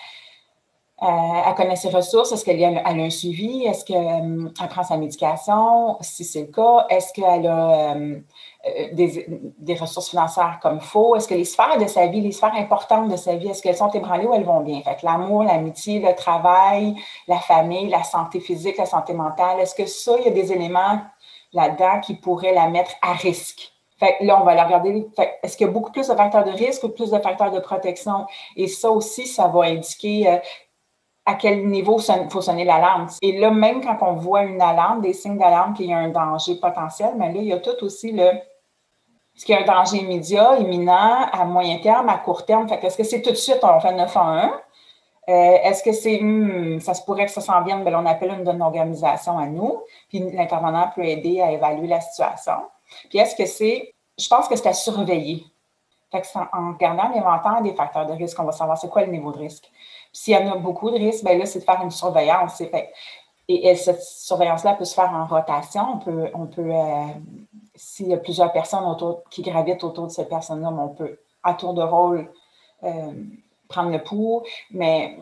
elle, connaît ses ressources? Est-ce qu'elle a, un suivi? Est-ce qu'elle prend sa médication? Si c'est le cas, est-ce qu'elle a euh, euh, des, ressources financières comme il faut? Est-ce que les sphères de sa vie, les sphères importantes de sa vie, est-ce qu'elles sont ébranlées ou elles vont bien? Fait l'amour, l'amitié, le travail, la famille, la santé physique, la santé mentale, est-ce que ça, il y a des éléments là-dedans qui pourraient la mettre à risque? Fait là, on va la regarder. Est-ce qu'il y a beaucoup plus de facteurs de risque ou plus de facteurs de protection? Et ça aussi, ça va indiquer euh, à quel niveau il faut sonner l'alarme. Et là, même quand on voit une alarme, des signes d'alarme qu'il y a un danger potentiel, mais là, il y a tout aussi le est-ce qu'il y a un danger immédiat, imminent, à moyen terme, à court terme? Fait est-ce que c'est tout de suite, on fait 911? Euh, est-ce que c'est, hmm, ça se pourrait que ça s'en vienne, bien, on appelle une donne d'organisation à nous, puis l'intervenant peut aider à évaluer la situation. Puis est-ce que c'est, je pense que c'est à surveiller. Fait que en regardant l'inventaire des facteurs de risque, on va savoir c'est quoi le niveau de risque. S'il y en a beaucoup de risques, bien là, c'est de faire une surveillance. Et, cette surveillance-là peut se faire en rotation. On peut, on peut euh, s'il y a plusieurs personnes autour, qui gravitent autour de cette personne-là, on peut, à tour de rôle, euh, prendre le pouls. Mais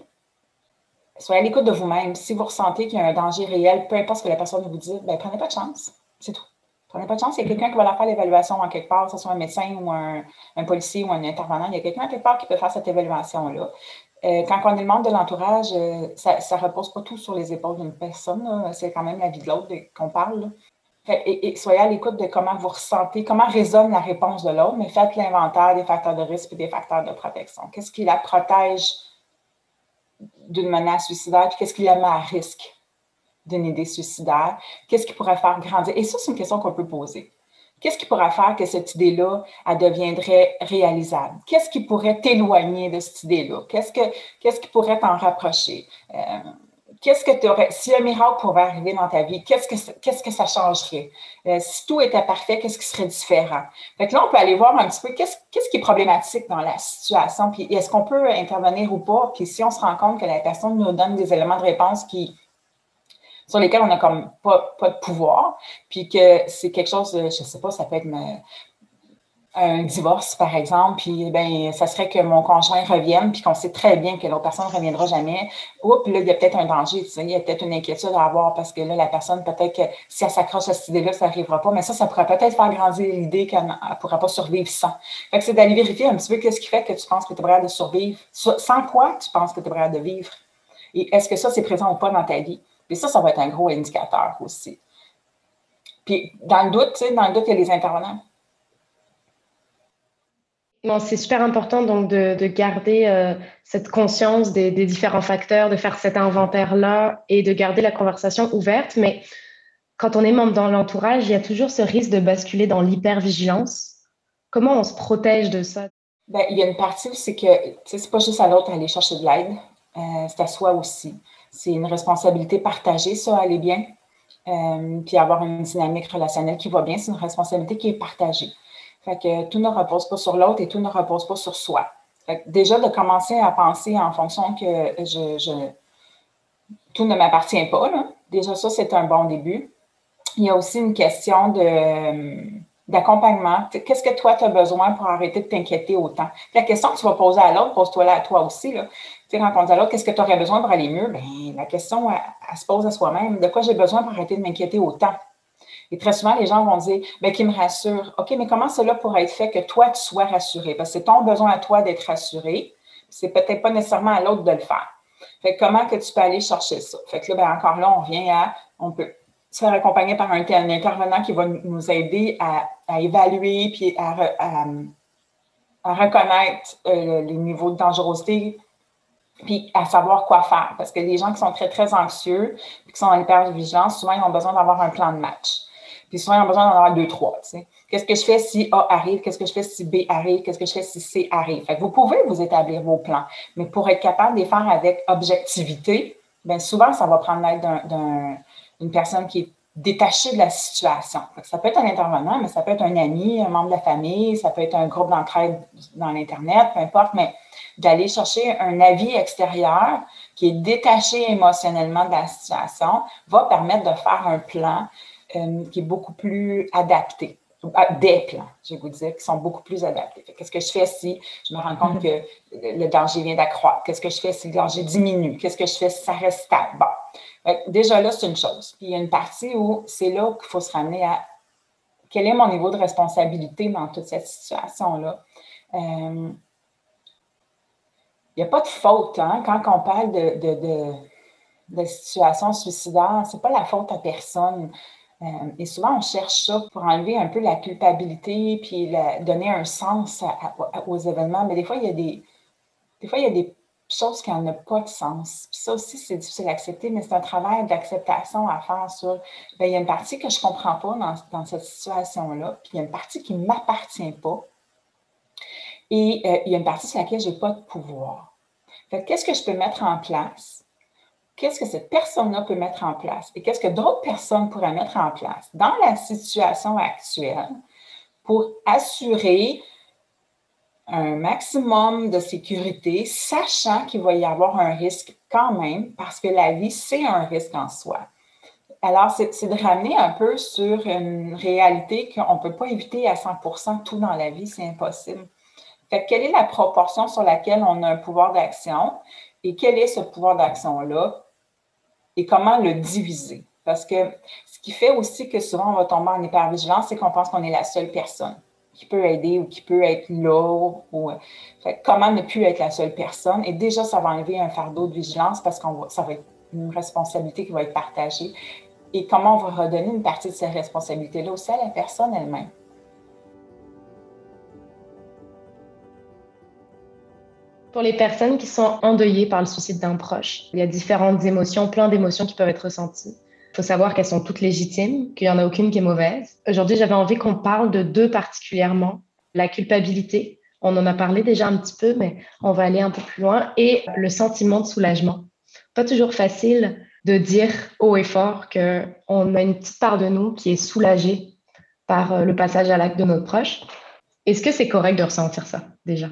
soyez à l'écoute de vous-même. Si vous ressentez qu'il y a un danger réel, peu importe ce que la personne vous dit, ben, prenez pas de chance. C'est tout. Prenez pas de chance. Il y a quelqu'un qui va la faire l'évaluation en quelque part, que ce soit un médecin ou un, policier ou un intervenant. Il y a quelqu'un quelque part qui peut faire cette évaluation-là. Euh, quand on est le membre de l'entourage, euh, ça ne repose pas tout sur les épaules d'une personne. C'est quand même la vie de l'autre qu'on parle. Et, soyez à l'écoute de comment vous ressentez, comment résonne la réponse de l'autre, mais faites l'inventaire des facteurs de risque et des facteurs de protection. Qu'est-ce qui la protège d'une menace suicidaire, qu'est-ce qui la met à risque? D'une idée suicidaire? Qu'est-ce qui pourrait faire grandir? Et ça, c'est une question qu'on peut poser. Qu'est-ce qui pourrait faire que cette idée-là, elle deviendrait réalisable? Qu'est-ce qui pourrait t'éloigner de cette idée-là? Qu'est-ce, que, qu'est-ce qui pourrait t'en rapprocher? Euh, qu'est-ce que tu aurais, si un miracle pouvait arriver dans ta vie, qu'est-ce que, qu'est-ce que ça changerait? Euh, si tout était parfait, qu'est-ce qui serait différent? Fait que là, on peut aller voir un petit peu qu'est-ce, qu'est-ce qui est problématique dans la situation, puis est-ce qu'on peut intervenir ou pas? Puis si on se rend compte que la personne nous donne des éléments de réponse qui, sur lesquels on n'a comme pas, pas de pouvoir, puis que c'est quelque chose, je ne sais pas, ça peut être un divorce, par exemple, puis ben, ça serait que mon conjoint revienne, puis qu'on sait très bien que l'autre personne ne reviendra jamais. Oups, là, il y a peut-être un danger, tu sais, il y a peut-être une inquiétude à avoir parce que là, la personne, peut-être que si elle s'accroche à cette idée-là, ça n'arrivera pas. Mais ça, ça pourrait peut-être faire grandir l'idée qu'elle ne pourra pas survivre sans. Fait que c'est d'aller vérifier un petit peu qu'est-ce qui fait que tu penses que tu es prêt de survivre. Sans quoi tu penses que tu es prêt de vivre? Et est-ce que ça, c'est présent ou pas dans ta vie? Puis ça, ça va être un gros indicateur aussi. Puis dans le doute, tu sais, dans le doute, il y a les intervenants c'est super important donc de, garder euh, cette conscience des, différents facteurs, de faire cet inventaire-là et de garder la conversation ouverte. Mais quand on est membre dans l'entourage, il y a toujours ce risque de basculer dans l'hypervigilance. Comment on se protège de ça? Ben, il y a une partie où c'est que c'est pas juste à l'autre d'aller chercher de l'aide, euh, c'est à soi aussi. C'est une responsabilité partagée, ça, aller bien. Euh, puis avoir une dynamique relationnelle qui va bien, c'est une responsabilité qui est partagée. Fait que tout ne repose pas sur l'autre et tout ne repose pas sur soi. déjà, de commencer à penser en fonction que je, tout ne m'appartient pas, déjà ça, c'est un bon début. Il y a aussi une question de, d'accompagnement. Qu'est-ce que toi, tu as besoin pour arrêter de t'inquiéter autant? La question que tu vas poser à l'autre, pose-toi à toi aussi. Là. Tu dit à l'autre, qu'est-ce que tu aurais besoin pour aller mieux? Bien, la question, elle se pose à soi-même. De quoi j'ai besoin pour arrêter de m'inquiéter autant? Et très souvent, les gens vont dire, bien, qui me rassure. OK, mais comment cela pourrait être fait que toi, tu sois rassuré? Parce que c'est ton besoin à toi d'être rassuré. C'est peut-être pas nécessairement à l'autre de le faire. Fait comment que tu peux aller chercher ça? Fait que là, bien, encore là, on vient à, on peut se faire accompagner par un, intervenant qui va nous aider à, évaluer puis à, reconnaître euh, les niveaux de dangerosité puis à savoir quoi faire. Parce que les gens qui sont très, très anxieux, qui sont en hypervigilance, souvent, ils ont besoin d'avoir un plan de match. Puis souvent, ils ont besoin d'en avoir deux, trois. Qu'est-ce que je fais si A arrive? Qu'est-ce que je fais si B arrive? Qu'est-ce que je fais si C arrive? Vous pouvez vous établir vos plans, mais pour être capable de les faire avec objectivité, bien souvent, ça va prendre l'aide d'une personne qui est détachée de la situation. Ça peut être un intervenant, mais ça peut être un ami, un membre de la famille, ça peut être un groupe d'entraide dans l'Internet, peu importe, mais d'aller chercher un avis extérieur qui est détaché émotionnellement de la situation va permettre de faire un plan euh, qui est beaucoup plus adapté. Ah, des plans, je vais vous dire, qui sont beaucoup plus adaptés. Qu'est-ce que je fais si je me rends compte mm-hmm. que le danger vient d'accroître? Qu'est-ce que je fais si le danger diminue? Qu'est-ce que je fais si ça reste stable? Bon. Déjà là, c'est une chose. Puis il y a une partie où c'est là qu'il faut se ramener à quel est mon niveau de responsabilité dans toute cette situation-là. Euh, il n'y a pas de faute hein? quand on parle de situation suicidaire. Ce n'est pas la faute à personne. Euh, et souvent, on cherche ça pour enlever un peu la culpabilité puis donner un sens aux événements. Mais des fois, il y a des, des fois, il y a des choses qui n'ont pas de sens. Puis ça aussi, c'est difficile à accepter, mais c'est un travail d'acceptation à faire sur, bien, il y a une partie que je ne comprends pas dans, dans cette situation-là, puis il y a une partie qui ne m'appartient pas. Et euh, il y a une partie sur laquelle je n'ai pas de pouvoir. qu'est-ce que je peux mettre en place? Qu'est-ce que cette personne-là peut mettre en place? Et qu'est-ce que d'autres personnes pourraient mettre en place dans la situation actuelle pour assurer un maximum de sécurité, sachant qu'il va y avoir un risque quand même, parce que la vie, c'est un risque en soi. Alors, c'est de ramener un peu sur une réalité qu'on ne peut pas éviter à 100 tout dans la vie, c'est impossible quelle est la proportion sur laquelle on a un pouvoir d'action et quel est ce pouvoir d'action-là et comment le diviser? Parce que ce qui fait aussi que souvent on va tomber en hypervigilance, c'est qu'on pense qu'on est la seule personne qui peut aider ou qui peut être là. Ou, comment ne plus être la seule personne? Et déjà, ça va enlever un fardeau de vigilance parce que ça va être une responsabilité qui va être partagée. Et comment on va redonner une partie de cette responsabilité-là aussi à la personne elle-même? Pour les personnes qui sont endeuillées par le suicide d'un proche, il y a différentes émotions, plein d'émotions qui peuvent être ressenties. Il faut savoir qu'elles sont toutes légitimes, qu'il n'y en a aucune qui est mauvaise. Aujourd'hui, j'avais envie qu'on parle de deux particulièrement. La culpabilité, on en a parlé déjà un petit peu, mais on va aller un peu plus loin, et le sentiment de soulagement. Pas toujours facile de dire haut et fort qu'on a une petite part de nous qui est soulagée par euh, le passage à l'acte de notre proche. Est-ce que c'est correct de ressentir ça déjà?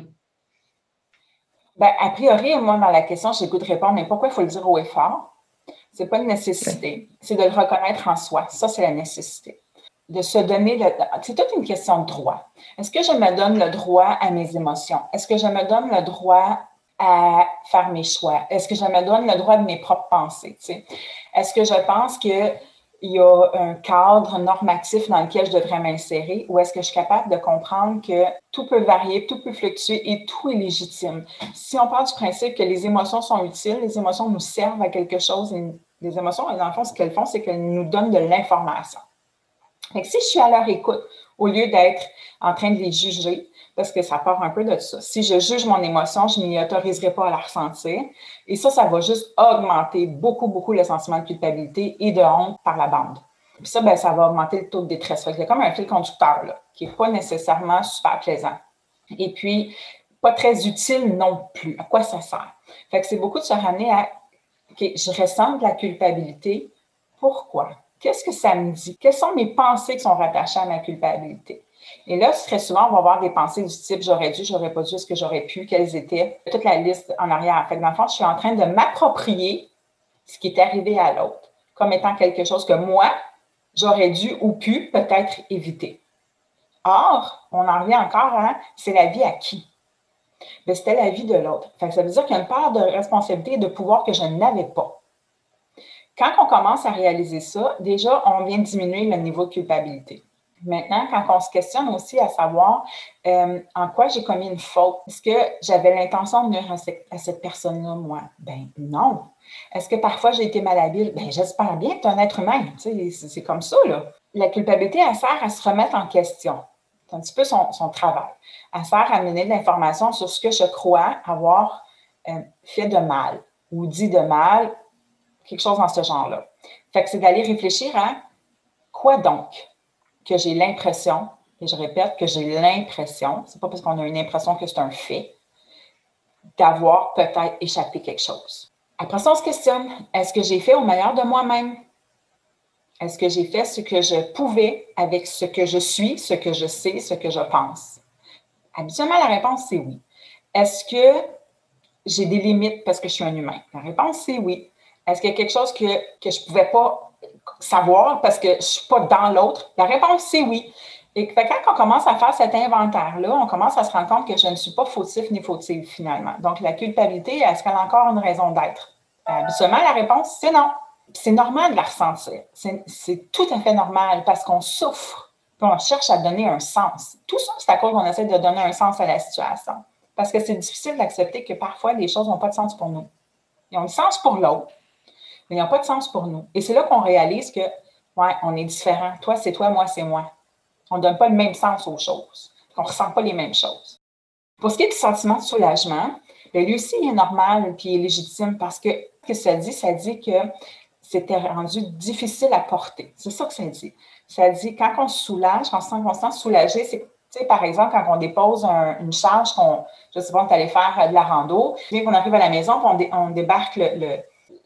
Ben, a priori, moi, dans la question, j'ai goût de répondre, mais pourquoi il faut le dire haut et fort? Ce n'est pas une nécessité, c'est de le reconnaître en soi. Ça, c'est la nécessité. De se donner le. C'est toute une question de droit. Est-ce que je me donne le droit à mes émotions? Est-ce que je me donne le droit à faire mes choix? Est-ce que je me donne le droit de mes propres pensées? Est-ce que je pense que il y a un cadre normatif dans lequel je devrais m'insérer ou est-ce que je suis capable de comprendre que tout peut varier, tout peut fluctuer et tout est légitime? Si on part du principe que les émotions sont utiles, les émotions nous servent à quelque chose, les émotions, dans le fond, ce qu'elles font, c'est qu'elles nous donnent de l'information. si je suis à leur écoute, au lieu d'être en train de les juger, parce que ça part un peu de ça. Si je juge mon émotion, je n'y autoriserai pas à la ressentir. Et ça, ça va juste augmenter beaucoup, beaucoup le sentiment de culpabilité et de honte par la bande. Puis ça, ben, ça va augmenter le taux de détresse. C'est comme un fil conducteur là, qui n'est pas nécessairement super plaisant. Et puis, pas très utile non plus. À quoi ça sert? Fait que c'est beaucoup de se ramener à OK, je ressens de la culpabilité. Pourquoi? Qu'est-ce que ça me dit? Quelles sont mes pensées qui sont rattachées à ma culpabilité? Et là, très souvent, on va avoir des pensées du type j'aurais dû, j'aurais pas dû, ce que j'aurais pu, quelles étaient, toute la liste en arrière. Fait que dans le fond, je suis en train de m'approprier ce qui est arrivé à l'autre comme étant quelque chose que moi, j'aurais dû ou pu peut-être éviter. Or, on en revient encore c'est la vie à qui? Ben, c'était la vie de l'autre. Ça veut dire qu'il y a une part de responsabilité et de pouvoir que je n'avais pas. Quand on commence à réaliser ça, déjà, on vient diminuer le niveau de culpabilité. Maintenant, quand on se questionne aussi à savoir euh, en quoi j'ai commis une faute, est-ce que j'avais l'intention de nuire à cette, personne-là, moi? Ben non. Est-ce que parfois j'ai été malhabile? Ben j'espère bien que tu es un être humain. C'est comme ça, là. La culpabilité, elle sert à se remettre en question. C'est un petit peu son, travail. Elle sert à amener de l'information sur ce que je crois avoir euh, fait de mal ou dit de mal, quelque chose dans ce genre-là. Fait que c'est d'aller réfléchir à quoi donc? Que j'ai l'impression, et je répète que j'ai l'impression, c'est pas parce qu'on a une impression que c'est un fait, d'avoir peut-être échappé quelque chose. Après ça, on se questionne, est-ce que j'ai fait au meilleur de moi-même? Est-ce que j'ai fait ce que je pouvais avec ce que je suis, ce que je sais, ce que je pense? Habituellement, la réponse, c'est oui. Est-ce que j'ai des limites parce que je suis un humain? La réponse, c'est oui. Est-ce qu'il y a quelque chose que, que je ne pouvais pas savoir parce que je ne suis pas dans l'autre? La réponse, c'est oui. Et quand on commence à faire cet inventaire-là, on commence à se rendre compte que je ne suis pas fautif ni fautive finalement. Donc, la culpabilité, est-ce qu'elle a encore une raison d'être? Habituellement, la réponse, c'est non. C'est normal de la ressentir. C'est tout à fait normal parce qu'on souffre, puis on cherche à donner un sens. Tout ça, c'est à cause qu'on essaie de donner un sens à la situation. Parce que c'est difficile d'accepter que parfois, les choses n'ont pas de sens pour nous. Ils ont du sens pour l'autre, mais ils n'ont pas de sens pour nous. Et c'est là qu'on réalise que, ouais, on est différent. Toi, c'est toi, moi, c'est moi. On ne donne pas le même sens aux choses. On ne ressent pas les mêmes choses. Pour ce qui est du sentiment de soulagement, ben, lui aussi, il est normal et légitime parce que ce que ça dit, ça dit que c'était rendu difficile à porter. C'est ça que ça dit. Ça dit, quand on se soulage, quand on se sent, on soulagé, c'est tu sais, par exemple, quand on dépose une charge qu'on, je sais pas, on est allé faire de la rando, puis qu'on arrive à la maison, on, on débarque le,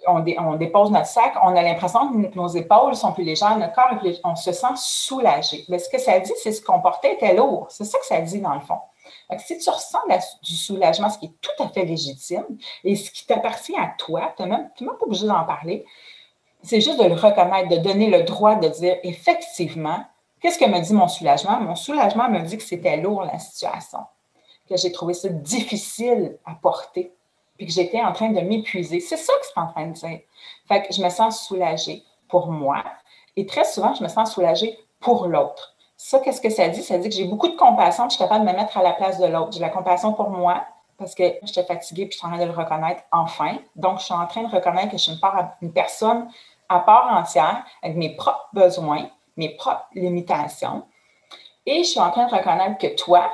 on, dépose notre sac, on a l'impression que nos épaules sont plus légères, notre corps, on se sent soulagé. Mais ce que ça dit, c'est ce qu'on portait était lourd. C'est ça que ça dit dans le fond. si tu ressens du soulagement, ce qui est tout à fait légitime, et ce qui t'appartient à toi, tu n'es même, même, pas obligé d'en parler, c'est juste de le reconnaître, de donner le droit de dire effectivement, qu'est-ce que me dit mon soulagement? Mon soulagement me dit que c'était lourd la situation, que j'ai trouvé ça difficile à porter puis que j'étais en train de m'épuiser. C'est ça que c'est en train de dire. Fait que je me sens soulagée pour moi et très souvent, je me sens soulagée pour l'autre. Ça, qu'est-ce que ça dit? Ça dit que j'ai beaucoup de compassion, que je suis capable de me mettre à la place de l'autre. J'ai la compassion pour moi parce que j'étais fatiguée puis je suis en train de le reconnaître enfin. Donc, je suis en train de reconnaître que je suis une, une personne à part entière avec mes propres besoins, mes propres limitations. Et je suis en train de reconnaître que toi,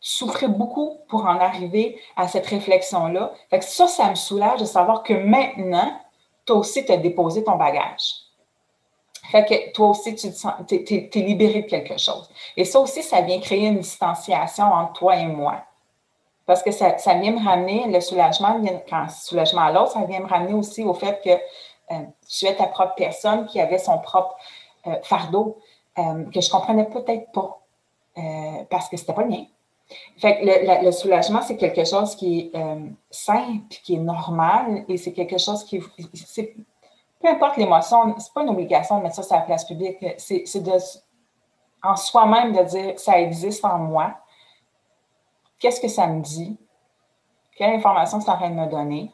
souffrais beaucoup pour en arriver à cette réflexion-là. Fait que ça, ça me soulage de savoir que maintenant, toi aussi, tu as déposé ton bagage. Fait que toi aussi, tu es, libéré de quelque chose. Et ça aussi, ça vient créer une distanciation entre toi et moi. Parce que ça, vient me ramener, le soulagement, quand soulagement à l'autre, ça vient me ramener aussi au fait que euh, tu es ta propre personne qui avait son propre euh, fardeau euh, que je ne comprenais peut-être pas parce que ce n'était pas le mien. Fait que le, soulagement, c'est quelque chose qui est euh, simple, qui est normal, et c'est quelque chose qui. peu importe l'émotion, c'est pas une obligation de mettre ça sur la place publique. C'est en soi-même, de dire ça existe en moi. Qu'est-ce que ça me dit? Quelle information en train de me donner?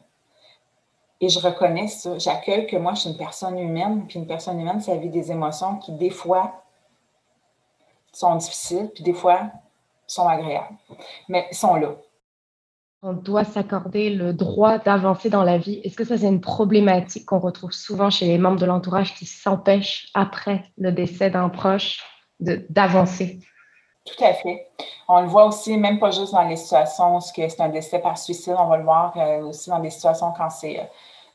Et je reconnais ça. J'accueille que moi, je suis une personne humaine, puis une personne humaine, ça vit des émotions qui, des fois, sont difficiles, puis des fois, sont agréables, mais sont là. On doit s'accorder le droit d'avancer dans la vie. Est-ce que ça, c'est une problématique qu'on retrouve souvent chez les membres de l'entourage qui s'empêchent, après le décès d'un proche, d'avancer? Tout à fait. On le voit aussi, même pas juste dans les situations où c'est un décès par suicide, on va le voir euh, aussi dans des situations quand c'est, euh,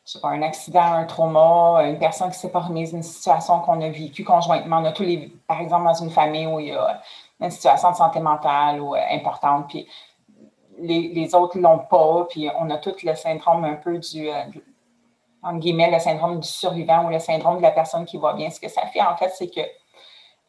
je sais pas, un accident, un trauma, une personne qui s'est pas remise d'une situation qu'on a vécue conjointement. On a tous les, par exemple, dans une famille où il y a une situation de santé mentale ou euh, importante, puis les, autres ne l'ont pas, puis on a tout le syndrome un peu du, euh, entre guillemets, le syndrome du survivant ou le syndrome de la personne qui va bien. Ce que ça fait, en fait, c'est que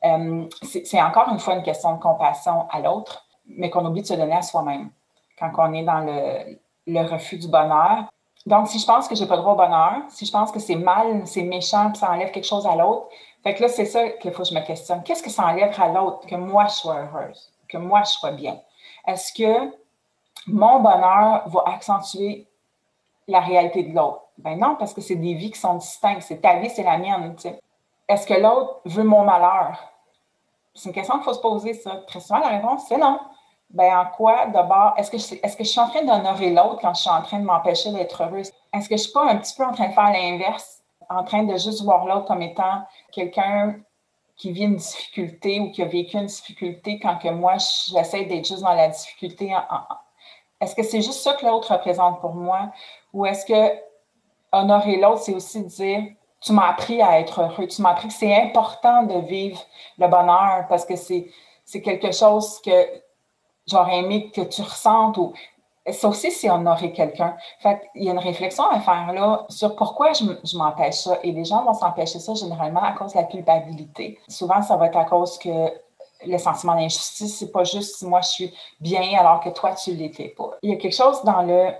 euh, c'est encore une fois une question de compassion à l'autre, mais qu'on oublie de se donner à soi-même quand on est dans le, le refus du bonheur. Donc, si je pense que je n'ai pas droit au bonheur, si je pense que c'est mal, c'est méchant, que ça enlève quelque chose à l'autre, fait que là, c'est ça qu'il faut que je me questionne. Qu'est-ce que ça enlève à l'autre que moi, je sois heureuse, que moi, je sois bien? Est-ce que mon bonheur va accentuer la réalité de l'autre? Ben non, parce que c'est des vies qui sont distinctes. C'est ta vie, c'est la mienne. Est-ce que l'autre veut mon malheur? C'est une question qu'il faut se poser, ça. Très souvent, la réponse, c'est non. Ben, en quoi, d'abord, est-ce que, je, est-ce que je suis en train d'honorer l'autre quand je suis en train de m'empêcher d'être heureuse? Est-ce que je suis pas un petit peu en train de faire l'inverse? En train de juste voir l'autre comme étant quelqu'un qui vit une difficulté ou qui a vécu une difficulté quand que moi, j'essaie d'être juste dans la difficulté est-ce que c'est juste ça que l'autre représente pour moi? Ou est-ce que honorer l'autre, c'est aussi dire tu m'as appris à être heureux, tu m'as appris que c'est important de vivre le bonheur parce que c'est, quelque chose que j'aurais aimé que tu ressentes ou ça aussi, c'est honorer quelqu'un. Fait il y a une réflexion à faire là sur pourquoi je, m'empêche ça. Et les gens vont s'empêcher ça généralement à cause de la culpabilité. Souvent, ça va être à cause que le sentiment d'injustice, c'est pas juste si moi je suis bien alors que toi tu l'étais pas. Il y a quelque chose dans le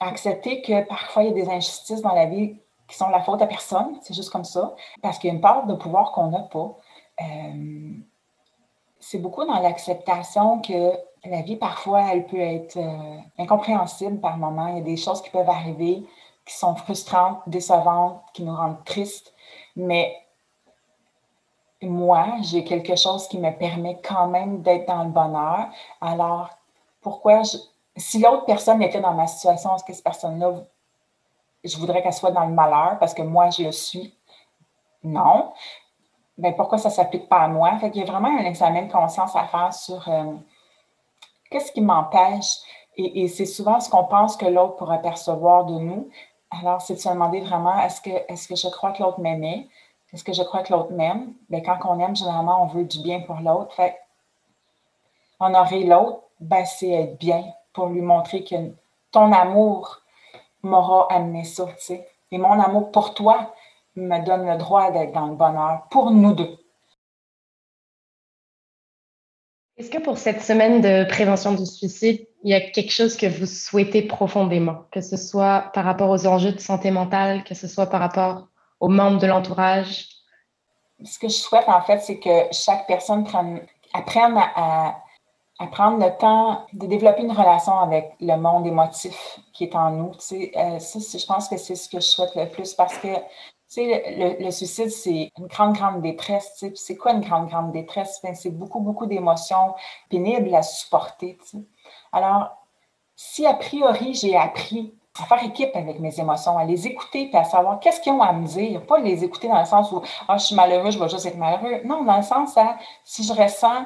accepter que parfois il y a des injustices dans la vie qui sont la faute à personne, c'est juste comme ça, parce qu'il y a une part de pouvoir qu'on n'a pas. Euh, c'est beaucoup dans l'acceptation que la vie, parfois, elle peut être euh, incompréhensible par moments. Il y a des choses qui peuvent arriver qui sont frustrantes, décevantes, qui nous rendent tristes. Mais moi, j'ai quelque chose qui me permet quand même d'être dans le bonheur. Alors, pourquoi je, si l'autre personne était dans ma situation, est-ce que cette personne-là, je voudrais qu'elle soit dans le malheur parce que moi, je le suis? Non. Mais pourquoi ça ne s'applique pas à moi? Fait Il y a vraiment un examen de conscience à faire sur euh, qu'est-ce qui m'empêche? Et, c'est souvent ce qu'on pense que l'autre pourrait percevoir de nous. Alors, c'est de se demander vraiment, est-ce que, est que je crois que l'autre m'aimait? Est-ce que je crois que l'autre m'aime? Bien, quand on aime, généralement, on veut du bien pour l'autre. Fait honorer l'autre, ben, c'est être bien pour lui montrer que ton amour m'aura amené ça, tu sais. Et mon amour pour toi me donne le droit d'être dans le bonheur pour nous deux. Est-ce que pour cette semaine de prévention du suicide, il y a quelque chose que vous souhaitez profondément, que ce soit par rapport aux enjeux de santé mentale, que ce soit par rapport aux membres de l'entourage? Ce que je souhaite, en fait, c'est que chaque personne prenne, apprenne à, prendre le temps de développer une relation avec le monde émotif qui est en nous. Tu euh, ça, je pense que c'est ce que je souhaite le plus parce que le, le, suicide, c'est une grande, grande détresse. C'est quoi une grande, grande détresse? Ben, c'est beaucoup, beaucoup d'émotions pénibles à supporter. Alors, si a priori, j'ai appris à faire équipe avec mes émotions, à les écouter et à savoir qu'est-ce qu'ils ont à me dire. Pas les écouter dans le sens où ah, je suis malheureux, je vais juste être malheureux. Non, dans le sens à si je ressens,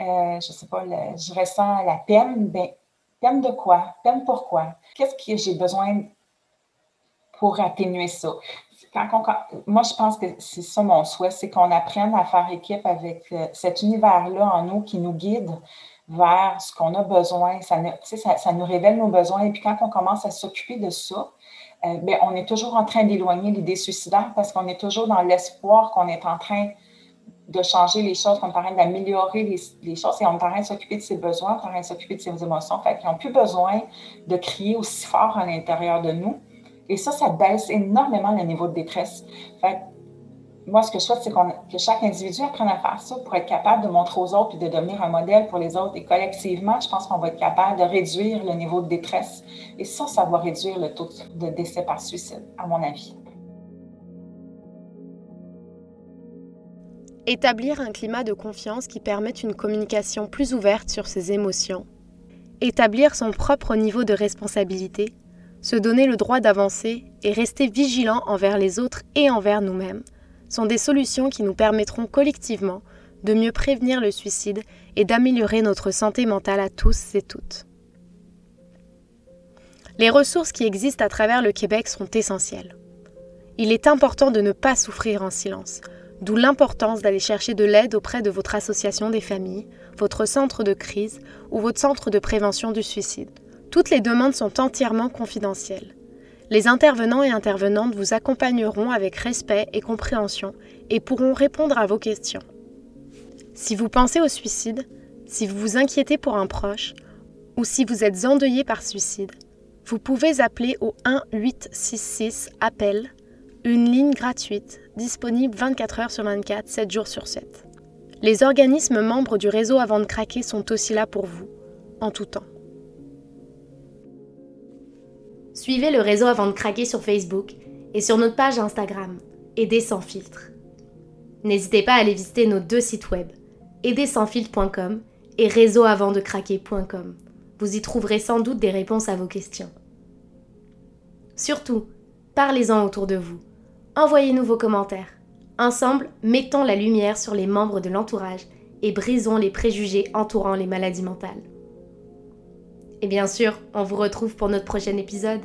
euh, je sais pas, je ressens la peine, ben, peine de quoi? Peine pourquoi? Qu'est-ce que j'ai besoin pour atténuer ça? Quand moi, je pense que c'est ça mon souhait, c'est qu'on apprenne à faire équipe avec euh, cet univers-là en nous qui nous guide vers ce qu'on a besoin. Ça, ça, nous révèle nos besoins. Et puis quand on commence à s'occuper de ça, euh, bien, on est toujours en train d'éloigner l'idée suicidaire parce qu'on est toujours dans l'espoir qu'on est en train de changer les choses, qu'on est en train d'améliorer les, les, choses et on est en train de s'occuper de ses besoins, on est en train de s'occuper de ses émotions. Fait qu'ils n'ont plus besoin de crier aussi fort à l'intérieur de nous. Et ça, ça baisse énormément le niveau de détresse. Moi, ce que je souhaite, c'est que chaque individu apprenne à faire ça pour être capable de montrer aux autres et de devenir un modèle pour les autres. Et collectivement, je pense qu'on va être capable de réduire le niveau de détresse. Et ça, ça va réduire le taux de décès par suicide, à mon avis. Établir un climat de confiance qui permette une communication plus ouverte sur ses émotions. Établir son propre niveau de responsabilité. Se donner le droit d'avancer et rester vigilant envers les autres et envers nous-mêmes sont des solutions qui nous permettront collectivement de mieux prévenir le suicide et d'améliorer notre santé mentale à tous et toutes. Les ressources qui existent à travers le Québec sont essentielles. Il est important de ne pas souffrir en silence, d'où l'importance d'aller chercher de l'aide auprès de votre association des familles, votre centre de crise ou votre centre de prévention du suicide. Toutes les demandes sont entièrement confidentielles. Les intervenants et intervenantes vous accompagneront avec respect et compréhension et pourront répondre à vos questions. Si vous pensez au suicide, si vous vous inquiétez pour un proche ou si vous êtes endeuillé par suicide, vous pouvez appeler au 1-866 appel, une ligne gratuite disponible 24 heures sur 24, 7 jours sur 7. Les organismes membres du réseau Avant de craquer sont aussi là pour vous, en tout temps. Suivez le réseau avant de craquer sur Facebook et sur notre page Instagram, Aider sans filtre. N'hésitez pas à aller visiter nos deux sites web, aidersansfiltre.com et réseauavantdecraquer.com. Vous y trouverez sans doute des réponses à vos questions. Surtout, parlez-en autour de vous. Envoyez-nous vos commentaires. Ensemble, mettons la lumière sur les membres de l'entourage et brisons les préjugés entourant les maladies mentales. Et bien sûr, on vous retrouve pour notre prochain épisode.